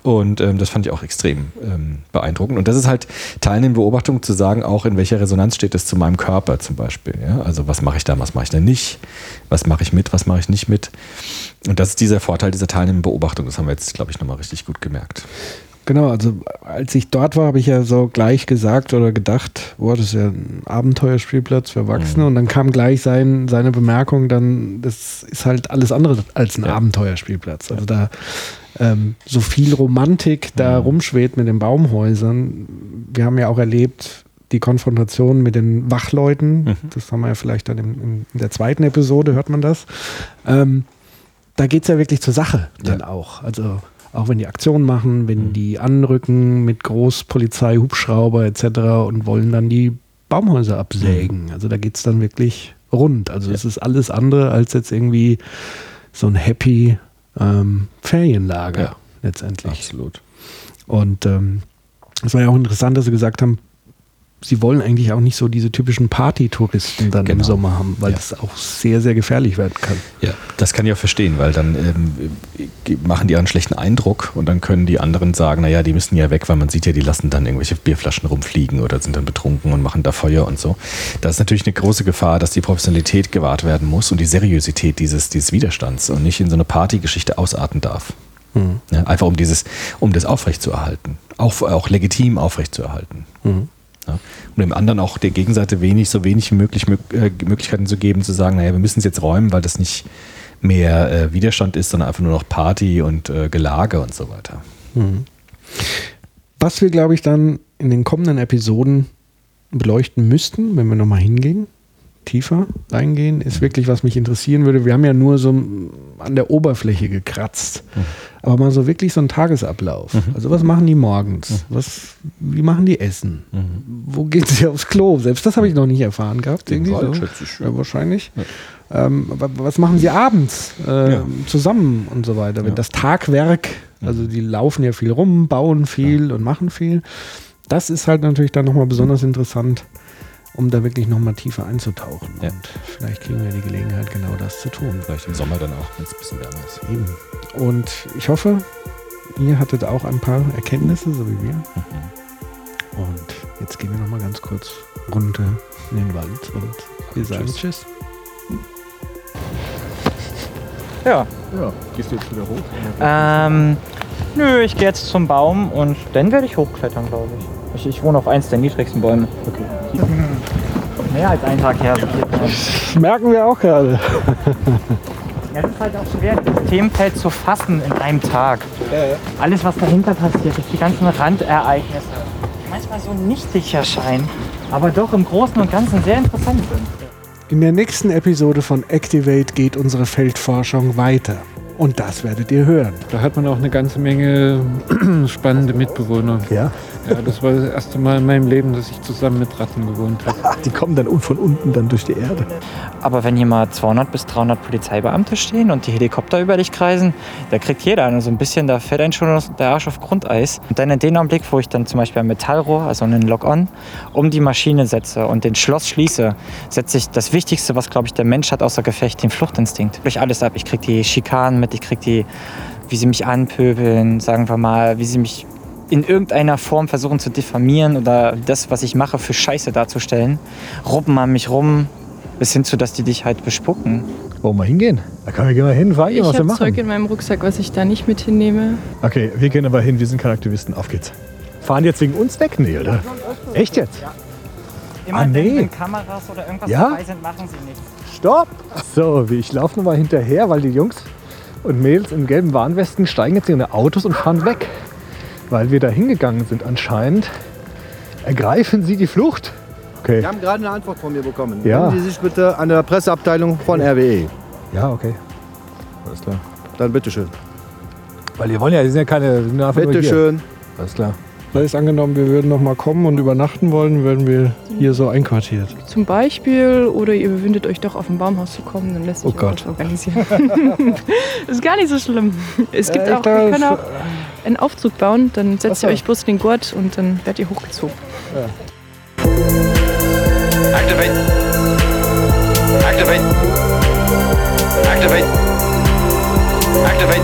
Und ähm, das fand ich auch extrem ähm, beeindruckend. Und das ist halt teilnehmende Beobachtung zu sagen, auch in welcher Resonanz steht es zu meinem Körper zum Beispiel. Ja? Also was mache ich da, was mache ich da nicht, was mache ich mit, was mache ich nicht mit. Und das ist dieser Vorteil dieser teilnehmenden Beobachtung. Das haben wir jetzt, glaube ich, nochmal richtig gut gemerkt. Genau, also als ich dort war, habe ich ja so gleich gesagt oder gedacht, boah, das ist ja ein Abenteuerspielplatz für Erwachsene. Und dann kam gleich sein, seine Bemerkung, dann, das ist halt alles andere als ein Ja. Abenteuerspielplatz. Also da ähm, so viel Romantik da rumschwebt mit den Baumhäusern. Wir haben ja auch erlebt, die Konfrontation mit den Wachleuten. Das haben wir ja vielleicht dann in, in der zweiten Episode, hört man das. Ähm, da geht es ja wirklich zur Sache dann Ja. auch. Also auch wenn die Aktionen machen, wenn die anrücken mit Großpolizei, Hubschrauber etc. und wollen dann die Baumhäuser absägen. Also da geht es dann wirklich rund. Also es ist alles andere als jetzt irgendwie so ein happy ähm, Ferienlager Ja. letztendlich. Absolut. Und ähm, es war ja auch interessant, dass sie gesagt haben, sie wollen eigentlich auch nicht so diese typischen Partytouristen dann im Genau. Sommer haben, weil Ja. das auch sehr, sehr gefährlich werden kann. Ja, das kann ich auch verstehen, weil dann ähm, äh, machen die einen schlechten Eindruck und dann können die anderen sagen, naja, die müssen ja weg, weil man sieht ja, die lassen dann irgendwelche Bierflaschen rumfliegen oder sind dann betrunken und machen da Feuer und so. Da ist natürlich eine große Gefahr, dass die Professionalität gewahrt werden muss und die Seriosität dieses, dieses Widerstands und nicht in so eine Partygeschichte ausarten darf. Ja, einfach um dieses, um das aufrechtzuerhalten. Auch, auch legitim aufrechtzuerhalten. Ja, um dem anderen auch der Gegenseite wenig, so wenig möglich Mö- äh, Möglichkeiten zu geben, zu sagen, naja, wir müssen es jetzt räumen, weil das nicht mehr äh, Widerstand ist, sondern einfach nur noch Party und äh, Gelage und so weiter. Was wir, glaube ich, dann in den kommenden Episoden beleuchten müssten, wenn wir nochmal hingehen, tiefer reingehen, ist wirklich, was mich interessieren würde. Wir haben ja nur so an der Oberfläche gekratzt. Aber mal so wirklich so ein Tagesablauf. Also was machen die morgens? Was, wie machen die Essen? Wo gehen sie aufs Klo? Selbst das habe ich noch nicht erfahren gehabt. Irgendwie Wald, so. schätze ich. Ja, wahrscheinlich. Ähm, wa- was machen sie abends äh, Ja. zusammen und so weiter? Ja. das Tagwerk, also die laufen ja viel rum, bauen viel und machen viel. Das ist halt natürlich dann nochmal besonders interessant, um da wirklich nochmal tiefer einzutauchen. Ja. Und vielleicht kriegen wir die Gelegenheit, genau das zu tun. Vielleicht im Sommer dann auch, wenn es ein bisschen wärmer ist. Eben. Und ich hoffe, ihr hattet auch ein paar Erkenntnisse, so wie wir. Und jetzt gehen wir nochmal ganz kurz runter in den Wald und wir sagen Tschüss. Tschüss. Ja. Ja, gehst du jetzt wieder hoch? Ähm, nö, ich gehe jetzt zum Baum und dann werde ich hochklettern, glaube ich. Ich. Ich wohne auf eins der niedrigsten Bäume. Okay. Mehr als einen Tag her. Das merken wir auch gerade. Ja, es ist halt auch schwer, das Themenfeld zu fassen in einem Tag. Alles, was dahinter passiert, ist die ganzen Randereignisse, die manchmal so nichtig erscheinen, aber doch im Großen und Ganzen sehr interessant sind. In der nächsten Episode von Activate geht unsere Feldforschung weiter. Und das werdet ihr hören. Da hat man auch eine ganze Menge spannende Mitbewohner. Ja. Ja, das war das erste Mal in meinem Leben, dass ich zusammen mit Ratten gewohnt habe. Die kommen dann von unten dann durch die Erde. Aber wenn hier mal 200 bis 300 Polizeibeamte stehen und die Helikopter über dich kreisen, da kriegt jeder eine so ein bisschen, da fällt einen schon der Arsch auf Grundeis. Und dann in dem Augenblick, wo ich dann zum Beispiel ein Metallrohr, also einen Lock-on, um die Maschine setze und den Schloss schließe, setze ich das Wichtigste, was, glaube ich, der Mensch hat außer Gefecht, den Fluchtinstinkt. Durch alles ab. Ich kriege die Schikanen mit, ich kriege die, wie sie mich anpöbeln, sagen wir mal, wie sie mich in irgendeiner Form versuchen zu diffamieren oder das, was ich mache, für Scheiße darzustellen. Ruppen an mich rum, bis hin zu, dass die dich halt bespucken. Wollen wir hingehen? Da können wir gehen wir hin, frag Ich was wir habe machen. Zeug in meinem Rucksack, was ich da nicht mit hinnehme. Okay, wir gehen aber hin, wir sind keine Aktivisten. Auf geht's. Fahren die jetzt wegen uns weg? Nee, oder? Echt jetzt? Immer Ah, nee. wenn, Kameras oder irgendwas Ja? dabei sind, machen sie nichts. Stopp! So, wie ich laufe nochmal hinterher, weil die Jungs und Mädels in gelben Warnwesten steigen jetzt in ihre Autos und fahren weg. Weil wir da hingegangen sind anscheinend, ergreifen sie die Flucht Okay. Wir haben gerade eine Antwort von mir bekommen. Ja. Wenden Sie sich bitte an der Presseabteilung von RWE. Ja, okay. Alles klar. Dann bitteschön. Weil die wollen ja, die sind ja keine. sind hier. Bitteschön. Alles klar. Da ist angenommen, wir würden noch mal kommen und übernachten wollen, werden wir hier so einquartiert. Zum Beispiel, oder ihr überwindet euch doch auf ein Baumhaus zu kommen, dann lässt sich Oh Gott. organisieren. ist gar nicht so schlimm. Es gibt Ja, ich auch, wir können auch einen Aufzug bauen, dann setzt so. ihr euch bloß den Gurt und dann werdet ihr hochgezogen. Activate. Activate. Activate. Activate. Activate.